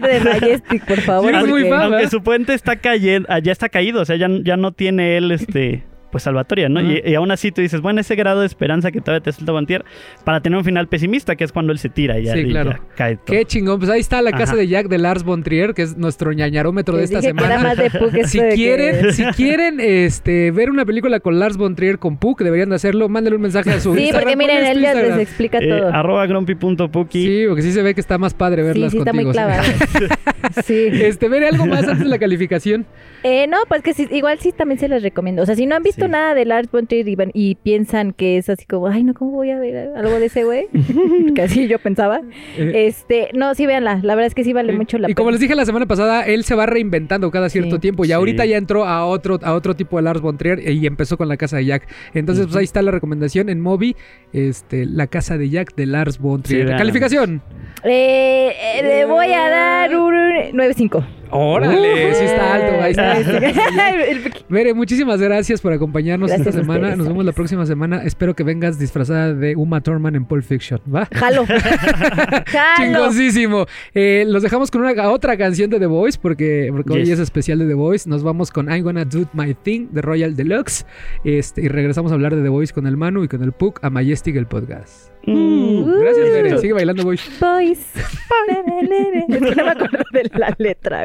de Majestic, por favor. Sí, es muy fan. Aunque su puente está cayendo, ya está caído, o sea, ya, ya no tiene él este pues salvatoria, ¿no? Y, y aún así tú dices, bueno, ese grado de esperanza que todavía te suelta Bantier para tener un final pesimista, que es cuando él se tira y ya, Sí, y claro. ya cae todo. Qué chingón. Pues ahí está la casa Ajá. de Jack de Lars von Trier, que es nuestro ñañarómetro de esta dije que era semana. más de Puck esto Si de que- quieren, si quieren este, ver una película con Lars von Trier con Puck, deberían de hacerlo. Mándenle un mensaje a su Sí, Instagram. porque miren, ¿Cuál es tu él ya les Instagram? explica Eh, todo. arroba grumpy.puki. Sí, porque sí se ve que está más padre Sí, verlas sí, está muy contigo. clavado. sí. Este, ver algo más antes de la calificación. Eh, no, pues que sí, igual sí también se les recomiendo. O sea, si no han visto Sí. nada de Lars von Trier y, y piensan que es así como, ay, no, ¿cómo voy a ver algo de ese güey? que así yo pensaba. Eh, Este, no, sí, véanla. La verdad es que sí vale Sí. mucho la y como pena. les dije la semana pasada, él se va reinventando cada cierto Sí. tiempo y Sí. ahorita ya entró a otro, a otro tipo de Lars von Trier y empezó con la casa de Jack. Entonces, pues ahí está la recomendación en Moby, este, la casa de Jack de Lars von Trier. Calificación. Eh, eh, le voy a dar un 9.5. Órale, sí está alto, ahí está. Bere, muchísimas gracias por acompañarnos Gracias esta semana. ustedes, Nos vemos la próxima semana. Espero que vengas disfrazada de Uma Thurman en Pulp Fiction, ¿va? Jalo. Jalo. Chingosísimo. Eh, los dejamos con una otra canción de The Voice porque, porque hoy Yes. es especial de The Voice. Nos vamos con I'm Gonna Do My Thing de Royal Deluxe. Este, y regresamos a hablar de The Voice con el Manu y con el Puck a Majestic el podcast. Mm. Gracias, Bere. Sigue bailando Voice. Boys. Es que no me acuerdo de la letra.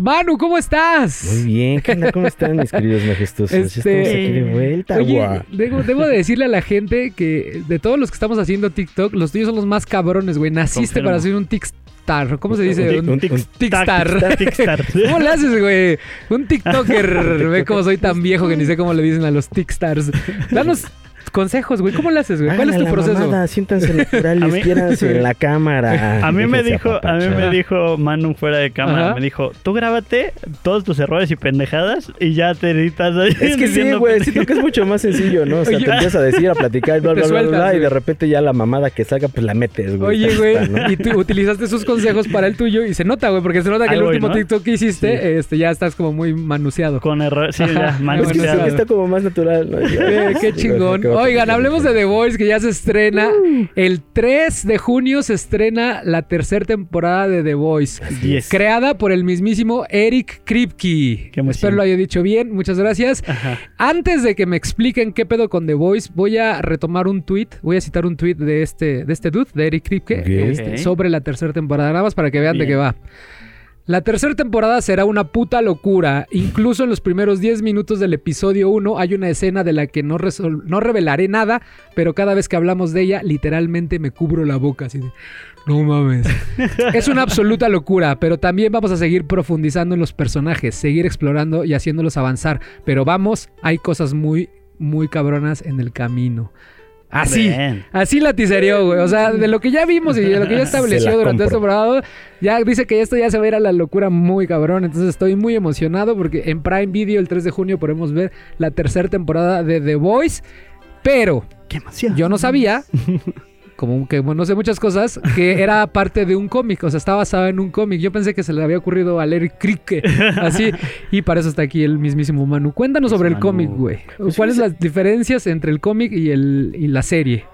Manu, ¿cómo estás? Muy bien, ¿qué onda? ¿Cómo están mis queridos majestuosos? Ya Este- estamos aquí de vuelta, Oye, guau. debo, debo de decirle a la gente que de todos los que estamos haciendo TikTok, los tuyos son los más cabrones, güey. Naciste Confirmo. para ser un TikTok. ¿Cómo se dice? Un- Un, un-. Tickstar. ¿Cómo le haces, güey? Un TikToker. Ve cómo soy tan viejo que ni sé cómo le dicen a los Tickstars. Danos consejos, güey. ¿Cómo le haces, güey? ¿Cuál es tu la proceso? mamada, siéntanse natural espiéranse en la cámara. A mí me dijo, a mí me dijo Manu fuera de cámara, Ajá. me dijo, tú grábate todos tus errores y pendejadas y ya te editas ahí Es que sí, güey, siento que es mucho más sencillo, ¿no? O sea, Oye. te empiezas a decir, a platicar, bla, bla, bla, bla, sueltas, bla, y de repente ya la mamada que salga, pues la metes, güey. Oye, güey, y tú utilizaste sus consejos para el tuyo y se nota, güey, porque se nota que el último ¿no? TikTok que hiciste, este, ya estás como muy manuseado. Con errores, sí, ya, Es que manuseado. está como más natural, ¿no? Qué chingón. Oigan, hablemos de The Voice que ya se estrena. Uh. El 3 de junio se estrena la tercera temporada de The Voice. Yes. Creada por el mismísimo Eric Kripke. Espero lo haya dicho bien. Muchas gracias. Ajá. Antes de que me expliquen qué pedo con The Voice, voy a retomar un tweet. Voy a citar un tweet de este, de este dude, de Eric Kripke, este, sobre la tercera temporada. Nada más para que vean de qué va. La tercera temporada será una puta locura. Incluso en los primeros 10 minutos del episodio 1 hay una escena de la que no, no revelaré nada, pero cada vez que hablamos de ella, literalmente me cubro la boca así de... No mames. es una absoluta locura, pero también vamos a seguir profundizando en los personajes, seguir explorando y haciéndolos avanzar. Pero vamos, hay cosas muy, muy cabronas en el camino. Así, Bien. así la güey. O sea, de lo que ya vimos y de lo que ya estableció durante compro. temporada, ya dice que esto ya se va a ir a la locura muy cabrón. Entonces estoy muy emocionado porque en Prime Video el 3 de junio podemos ver la tercera temporada de The Voice. Pero Qué yo no sabía, como que bueno, no sé muchas cosas, que era parte de un cómic. O sea, está basado en un cómic. Yo pensé que se le había ocurrido a Larry Crique. Así. Y para eso está aquí el mismísimo Manu. Cuéntanos sobre el cómic, güey. Pues ¿Cuáles son las diferencias entre el cómic y, el, y la serie?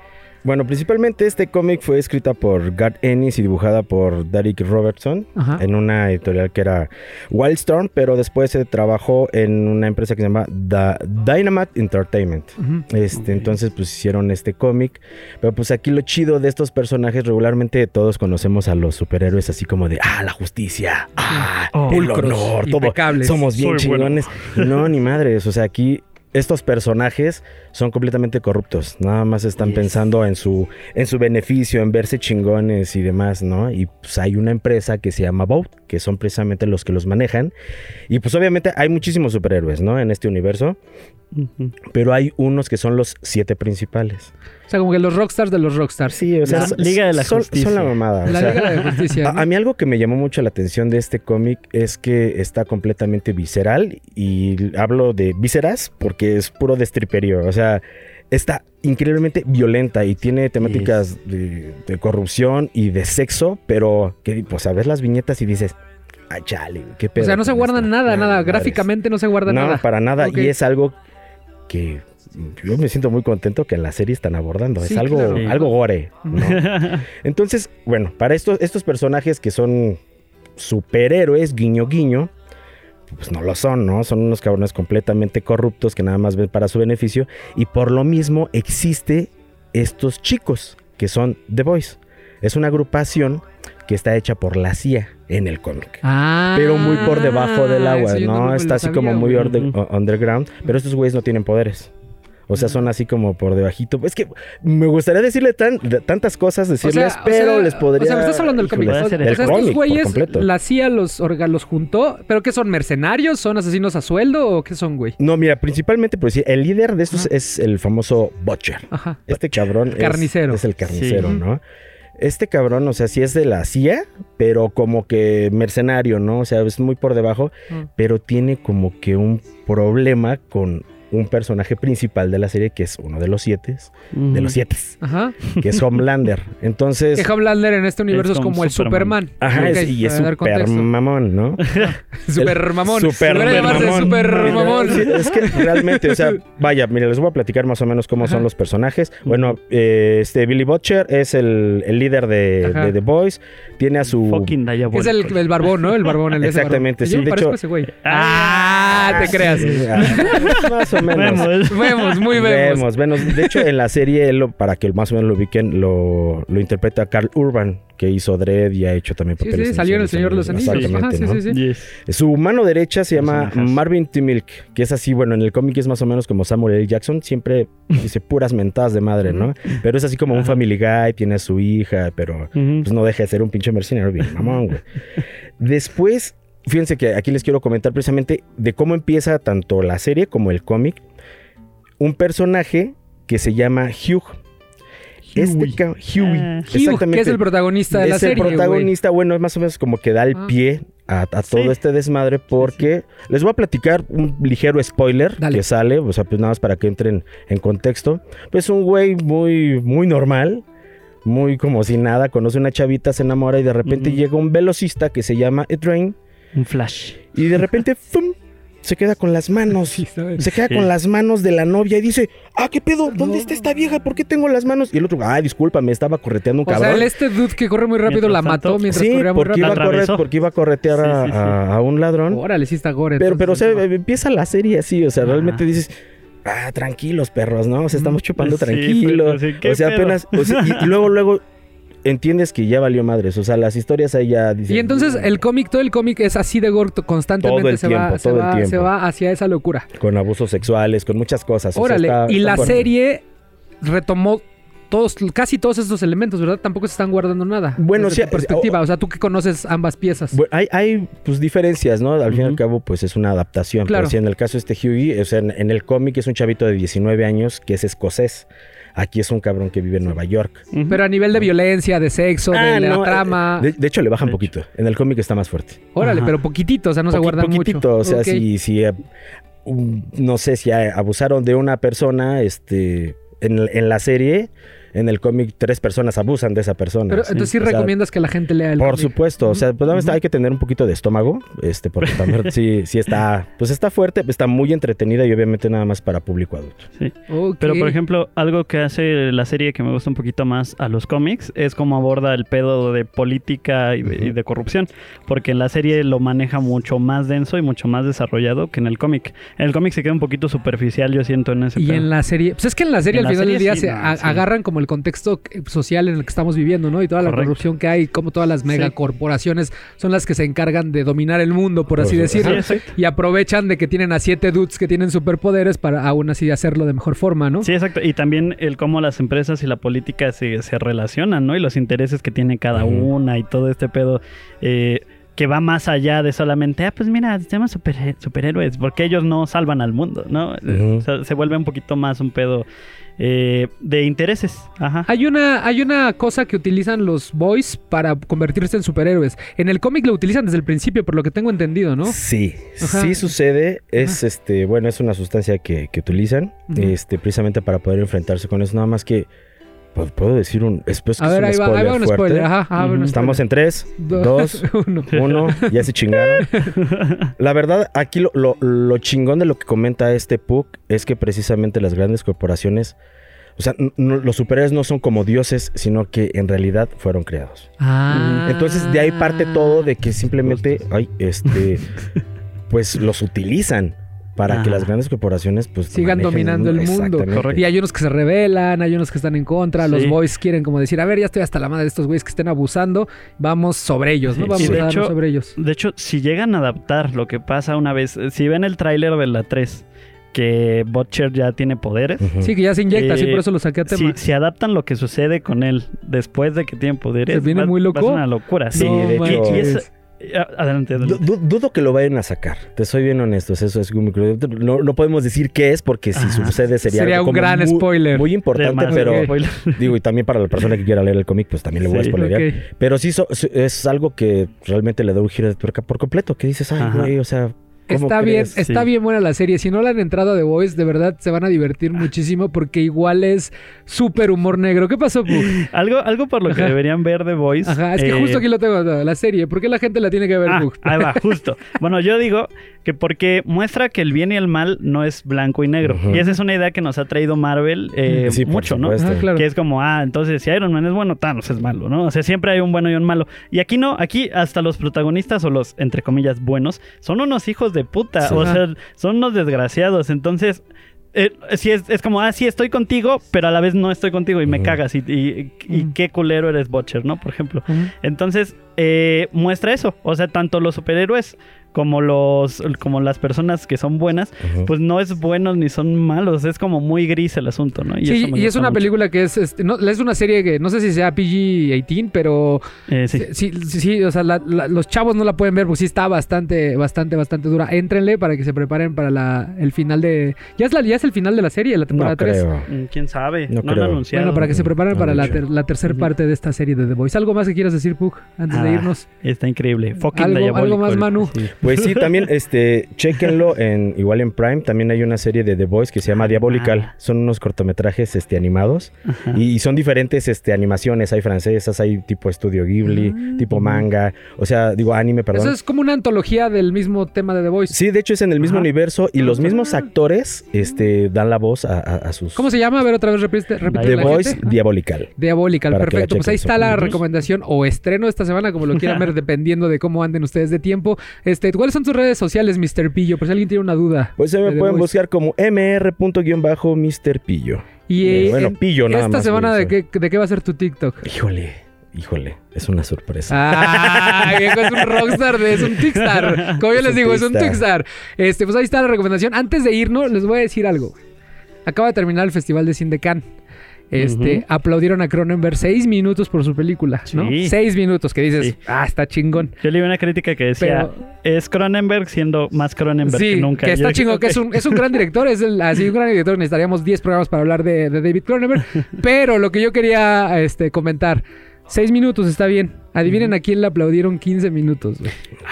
Bueno, principalmente este cómic fue escrita por Garth Ennis y dibujada por Derek Robertson Ajá. en una editorial que era Wildstorm, pero después se trabajó en una empresa que se llama Da- Dynamite Entertainment. Este, entonces pues hicieron este cómic, pero pues aquí lo chido de estos personajes regularmente todos conocemos a los superhéroes así como de ah la justicia, ah Oh. el honor, todo, impecables. somos bien Soy bueno. chingones. No ni madres, o sea aquí estos personajes son completamente corruptos, nada más están Yes. pensando en su en su beneficio, en verse chingones y demás, ¿no? Y pues hay una empresa que se llama Boat, que son precisamente los que los manejan. Y pues obviamente hay muchísimos superhéroes, ¿no? En este universo. Ujú. Pero hay unos que son los siete principales. O sea, como que los rockstars de los rockstars. Sí, o sea, La Liga de la son, Justicia. son la mamada. o La sea, Liga de Justicia. a, ¿no? a mí algo que me llamó mucho la atención de este cómic es que está completamente visceral y hablo de vísceras porque es puro destriperio. O sea, está increíblemente violenta y tiene temáticas de, de corrupción y de sexo, pero que pues a ver las viñetas y dices, ay chale, qué pedo. o sea, no se con guarda esto?". nada, Nah, nada. Gráficamente no se guarda no, nada. para nada. Y es algo que yo me siento muy contento que en la serie están abordando. Sí, es algo, claro. Algo gore. ¿no? Entonces, bueno, para estos, estos personajes que son superhéroes, guiño guiño, pues no lo son, ¿no? Son unos cabrones completamente corruptos que nada más ven para su beneficio. Y por lo mismo existe estos chicos que son The Boys. Es una agrupación que está hecha por la CIA en el cómic. Ah, Pero muy por debajo del agua, ¿no? Está así sabía, como muy underground. Pero estos güeyes no tienen poderes. O sea, son así como por debajito. Es que me gustaría decirle tan- de- tantas cosas, O sea, decirles, o pero sea, les podría... O sea, me estás hablando del cómic. Híjole, O sea, estos cómic por güeyes, la CIA los, los juntó. ¿Pero qué son? ¿Mercenarios? ¿Son asesinos a sueldo? ¿O qué son, güey? No, mira, principalmente, pues sí, el líder de estos Ajá. es el famoso Butcher. Ajá. Este cabrón es- Carnicero. Es, el carnicero, Sí. ¿no? Este cabrón, o sea, sí es de la CIA, pero como que mercenario, ¿no? O sea, es muy por debajo, Mm. pero tiene como que un problema con un personaje principal de la serie que es uno de los siete, de los siete, Ajá. que es Homelander. Entonces, Que Homelander en este universo es como como el Superman. Ajá, es- y es super mamón, ¿no? Super mamón. Super mamón. super mamón. Sí, es que realmente, o sea, vaya, mira, les voy a platicar más o menos cómo Ajá. son los personajes. Bueno, eh, este Billy Butcher es el, el líder de, de The Boys. Tiene a su. Fucking. Es el, el barbón, ¿no? El barbón, el Exactamente, barbón. sí, de hecho- ese güey. Ah, te creas. Sí, ah, más o menos. Vemos. Vemos, muy vemos. Vemos, vemos. De hecho, en la serie, él lo- para que más o menos lo ubiquen, lo, lo interpreta Carl Urban, que hizo Dread y ha hecho también Sí, papeles. sí, en salió en El Señor de los Anillos. Exactamente, Ajá, sí, ¿no? sí, sí. Yes. Su mano derecha se llama. Marvin T. Milk, que es así, bueno, en el cómic es más o menos como Samuel L. Jackson, siempre dice puras mentadas de madre, ¿no? Pero es así como un family guy, tiene a su hija, pero pues no deja de ser un pinche mercenario bien mamón, güey. Después, fíjense que aquí les quiero comentar precisamente de cómo empieza tanto la serie como el cómic. Un personaje que se llama Hugh. Este Huey. ca- Huey. Ah. Hugh, que es el protagonista de la Es el serie, protagonista, bueno, es más o menos como que da el Ah. pie a, a todo Sí. este desmadre porque les voy a platicar un ligero spoiler Dale. que sale, o sea, pues nada más para que entren en contexto. Pues un güey muy, muy normal, muy como si nada, conoce una chavita, se enamora y de repente llega un velocista que se llama Edrain Un flash. y de repente ¡fum! se queda con las manos. Sí, ¿sabes? Se queda Sí. con las manos de la novia y dice, ah, ¿qué pedo? ¿Dónde No. está esta vieja? ¿Por qué tengo las manos? Y el otro, ay, disculpa, me estaba correteando un O sea, cabrón. el este dude que corre muy rápido la mató tanto- mientras Sí, corría muy porque iba, a rápido. correr, porque iba a corretear a, Sí, sí, sí. a- a un ladrón. Órale, sí está gore. Pero, pero, o sea, tema. empieza la serie así, o sea, Ajá. realmente dices, ah, tranquilos, perros, ¿no? O sea, estamos chupando Sí, tranquilos. sí, ¿qué o sea, apenas, o sea, y, y luego, luego entiendes que ya valió madres. O sea, las historias ahí ya dicen. Y entonces el cómic, todo el cómic es así de gore constantemente Todo el se, va, se, el va, tiempo. se va hacia esa locura. Con abusos sexuales, con muchas cosas. o sea, Órale, está- y está la serie retomó todos, casi todos estos elementos, ¿verdad? Tampoco se están guardando nada. Bueno, desde sí, tu perspectiva, o sea, tú que conoces ambas piezas. Hay, hay pues diferencias, ¿no? Al fin y al cabo, pues es una adaptación. Claro. Pero sí, en el caso de este Hughie, o sea, en, en el cómic es un chavito de 19 años que es escocés. Aquí es un cabrón que vive en Nueva York. Pero a nivel de violencia, de sexo, de, Ah, la no, trama. De, de hecho, le bajan De poquito. En el cómic está más fuerte. Órale, Ajá. pero poquitito, o sea, no se Poqui- guardan poquitito, mucho. o sea, si, si eh, no sé si eh, abusaron de una persona, este, en, en la serie, en el cómic tres personas abusan de esa persona. Pero entonces sí O sea, recomiendas que la gente lea el Por cómic. supuesto, o sea, pues nada más Ujú. hay que tener un poquito de estómago, este, porque también sí, sí está, pues está fuerte, está muy entretenida y obviamente nada más para público adulto. Ok. Pero por ejemplo, algo que hace la serie que me gusta un poquito más a los cómics es cómo aborda el pedo de política y de, y de corrupción. Porque en la serie lo maneja mucho más denso y mucho más desarrollado que en el cómic. En el cómic se queda un poquito superficial, yo siento, en ese Y pedo. en la serie, pues es que en la serie En al la final del día sí, se no, a- sí. agarran como el contexto eh, social en el que estamos viviendo, ¿no? Y toda la Correcto. corrupción que hay, como todas las Sí. megacorporaciones son las que se encargan de dominar el mundo, por así decirlo. Sí. Y aprovechan de que tienen a siete dudes que tienen superpoderes para aún así hacerlo de mejor forma, ¿no? Sí, exacto. Y también el cómo las empresas y la política se, se relacionan, ¿no? Y los intereses que tiene cada una y todo este pedo eh, que va más allá de solamente, ah, pues mira, tenemos super- superhéroes, porque ellos no salvan al mundo, ¿no? Ujú. O sea, se vuelve un poquito más un pedo eh, de intereses. Ajá. Hay una, hay una cosa que utilizan los boys para convertirse en superhéroes. En el cómic lo utilizan desde el principio, por lo que tengo entendido, ¿no? Sí, Ajá. sí sucede. Es este, bueno, es una sustancia que, que utilizan, este, precisamente para poder enfrentarse con eso. Nada más que pues, puedo decir un. Es, pues, que A es ver, un ahí va, ahí spoiler va un fuerte. spoiler. Ajá, ajá, Ujú. un Estamos en spoiler. 3, 2, Uno. 1, ya se chingaron. La verdad, aquí lo, lo- lo chingón de lo que comenta este Puck es que precisamente las grandes corporaciones, o sea, no- los superhéroes no son como dioses, sino que en realidad fueron creados. Ah. Entonces de ahí parte todo de que simplemente, ay, este, pues los utilizan para que las grandes corporaciones pues Sigan dominando el mundo. Y hay unos que se rebelan, hay unos que están en contra, los Sí. boys quieren como decir, a ver, ya estoy hasta la madre de estos güeyes que estén abusando, vamos sobre ellos, ¿no? Sí, Vamos a hecho- sobre ellos. De hecho, si llegan a adaptar lo que pasa una vez, eh, si ven el tráiler de la 3, que Butcher ya tiene poderes. Sí, que ya se inyecta, sí, Eh, por eso lo saqué a si, tema. si adaptan lo que sucede con él después de que tiene poderes, ¿Se viene va- muy va a loco? ser una locura. Sí, Sí, de hecho- y, es, Eh, Adelante, Du- adelante. du- dudo que lo vayan a sacar. Te soy bien honesto. Eso es. No, no podemos decir qué es porque si Ajá. sucede sería, Sería algo un gran muy- spoiler. Muy importante, pero digo, y también para la persona que quiera leer el cómic, pues también le voy a Sí. spoilerear. Ok. Pero sí so- es algo que realmente le da un giro de tuerca por completo. Que dices, ay, güey, o sea, ¿cómo Está bien, está Sí. bien buena la serie. Si no la han entrado a The Voice, de verdad se van a divertir muchísimo porque igual es súper humor negro. ¿Qué pasó, Pug? Algo, algo por lo que deberían ver The Voice. Ajá, es que eh, justo aquí lo tengo, la serie. ¿Por qué la gente la tiene que ver, Ah, Pug? ahí va, justo. Bueno, yo digo que porque muestra que el bien y el mal no es blanco y negro. Y esa es una idea que nos ha traído Marvel eh, Sí, mucho, ¿no? Ajá, claro. Que es como, ah, entonces si Iron Man es bueno, Thanos es malo, ¿no? O sea, siempre hay un bueno y un malo. Y aquí no, aquí hasta los protagonistas o los, entre comillas, buenos, son unos hijos de puta. Sí. O sea, son unos desgraciados. Entonces, eh, sí es, es como, ah, sí estoy contigo, pero a la vez no estoy contigo y me cagas. Y, y- qué culero eres Butcher, ¿no? Por ejemplo. Entonces, eh, muestra eso. O sea, tanto los superhéroes como los como las personas que son buenas, pues no es buenos ni son malos. Es como muy gris el asunto, ¿no? sí, eso me y es una mucho. película que es, este, no, es una serie que no sé si sea PG-18, pero Eh, sí. sí, sí, sí, o sea, la- la- los chavos no la pueden ver porque sí está bastante, bastante, bastante dura. Éntrenle para que se preparen para la, el final de... Ya es, la, ya es el final de la serie, la temporada No 3. creo. Mm, ¿Quién sabe? No No, lo creo. han anunciado. Bueno, para que se preparen No, para la, ter- la tercera parte de esta serie de The Voice. ¿Algo más que quieras decir, Pug, antes de Ah, irnos? Está increíble. Fucking Algo- algo más, Manu. sí. Pues sí, también, este, chequenlo en, igual en Prime, también hay una serie de The Voice que se llama Diabolical. Ah. Son unos cortometrajes, este, animados. Y, y son diferentes, este, animaciones. Hay francesas, hay tipo estudio Ghibli, Ah. tipo manga. O sea, digo, anime, perdón. Eso es como una antología del mismo tema de The Voice. Sí, de hecho es en el mismo Ajá. universo y los mismos actores, este, dan la voz a, a- a sus... ¿Cómo se llama? A ver, otra vez repite. repite The Voice gente. Diabolical. Diabolical, Para perfecto. Pues ahí está la recomendación o estreno esta semana, como lo quieran ver, dependiendo de cómo anden ustedes de tiempo. Este, ¿Cuáles son tus redes sociales, Mr. Pillo? Por si alguien tiene una duda. Pues se me pueden buscar como mr.mr Pillo. Y Eh, eh, bueno, en- Pillo nada esta más, semana, ¿de qué, ¿de qué va a ser tu TikTok? Híjole, híjole, es una sorpresa. Ah, viejo, es un rockstar, de- es un tickstar. Como yo Es les digo, es un tickstar. tickstar. Este, pues ahí está la recomendación. Antes de irnos, les voy a decir algo. Acaba de terminar el Festival de Cine de Cannes. Este, aplaudieron a Cronenberg seis minutos por su película, ¿no? Sí. Seis minutos, que dices, Sí. ah, está chingón. Yo leí una crítica que decía, Pero- es Cronenberg siendo más Cronenberg Sí, que nunca. que Yo está dije, chingón, que es un, es un gran director, es el- así un gran director, necesitaríamos 10 programas para hablar de, de David Cronenberg, pero lo que yo quería este, comentar, 6 minutos está bien. Adivinen a quién le aplaudieron 15 minutos. güey.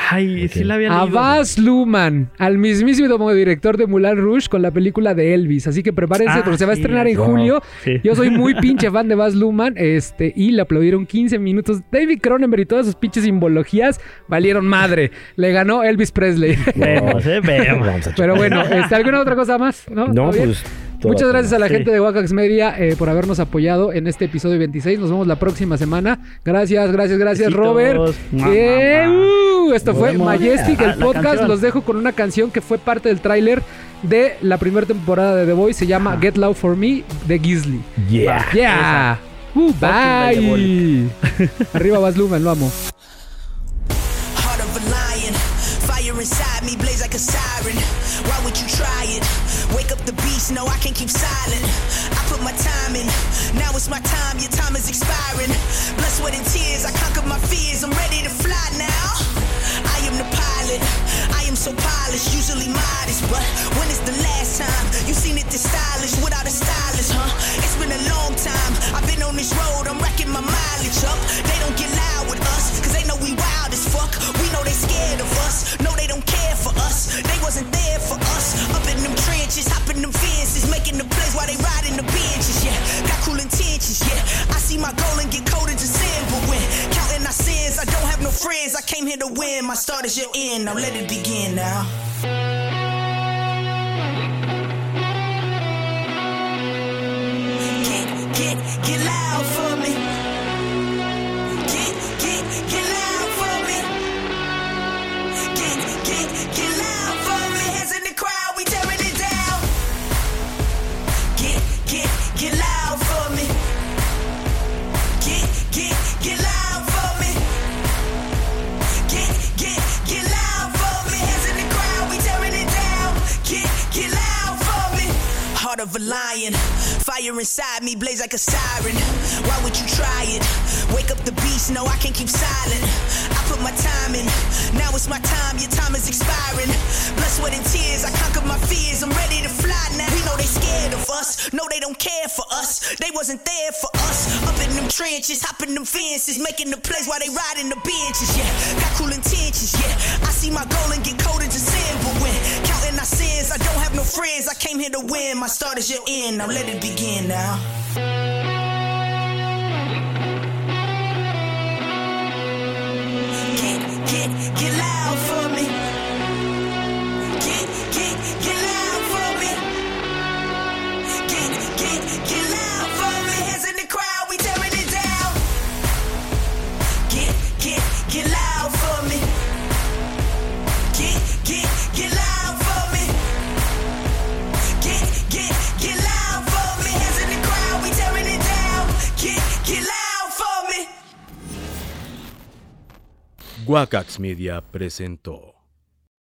Ay, sí la había A leído. Baz Luhrmann, al mismísimo director de Mulan Rouge con la película de Elvis. Así que prepárense Ah, porque se va a sí, estrenar en wow. julio. Sí. Yo soy muy pinche fan de Baz Luhrmann este, y le aplaudieron 15 minutos. David Cronenberg y todas sus pinches simbologías valieron madre. Le ganó Elvis Presley. Vemos, eh, vemos. Vamos a Pero bueno, este, ¿alguna otra cosa más? No, No, ¿Todo bien? pues... Muchas gracias a la Sí. gente de Wakax Media eh, por habernos apoyado en este episodio 26. Nos vemos la próxima semana. Gracias, gracias, gracias, Besitos. Robert. Eh, uh, esto fue. Majestic, el podcast. canción. Los dejo con una canción que fue parte del tráiler de la primera temporada de The Voice. Se llama Get Loud for Me de Gisley. Yeah. Yeah. Uh, bye. Arriba Baz Luhrmann, lo amo. No, I can't keep silent. I put my time in, now it's my time, your time is expiring. Blood, sweat, and tears, I conquered my fears, I'm ready to fly now. I am the pilot, I am so polished, usually modest, but when is the last time you seen it this stylish without a stylist, huh? It's been a long time, I've been on this road, I'm racking my mileage up. They don't get loud with us, cause they know we wild as fuck. We know they scared of us, don't care for us. They wasn't there for us. Up in them trenches, hopping them fences, making the plays while they riding the benches, yeah. Got cool intentions, yeah. I see my goal and get cold sin, but when counting our sins, I don't have no friends. I came here to win. My start is your end. Now let it begin now. Get, get, get like a siren. Why would you try it? Wake up the beast, no, I can't keep silent. I put my time in, Now it's my time, your time is expiring. Blood, sweat, and tears, I conquered my fears. I'm ready to fly now. We know they scared of us. No, they don't care for us. They wasn't there for us. Up in them trenches, hopping them fences, making the plays while they riding the benches. Yeah, got cool intentions. Yeah, I see my goal and get to sin. But when counting our sins, I don't have no friends. I came here to win. My start is your end. Now let it begin now. Wakax Media presentó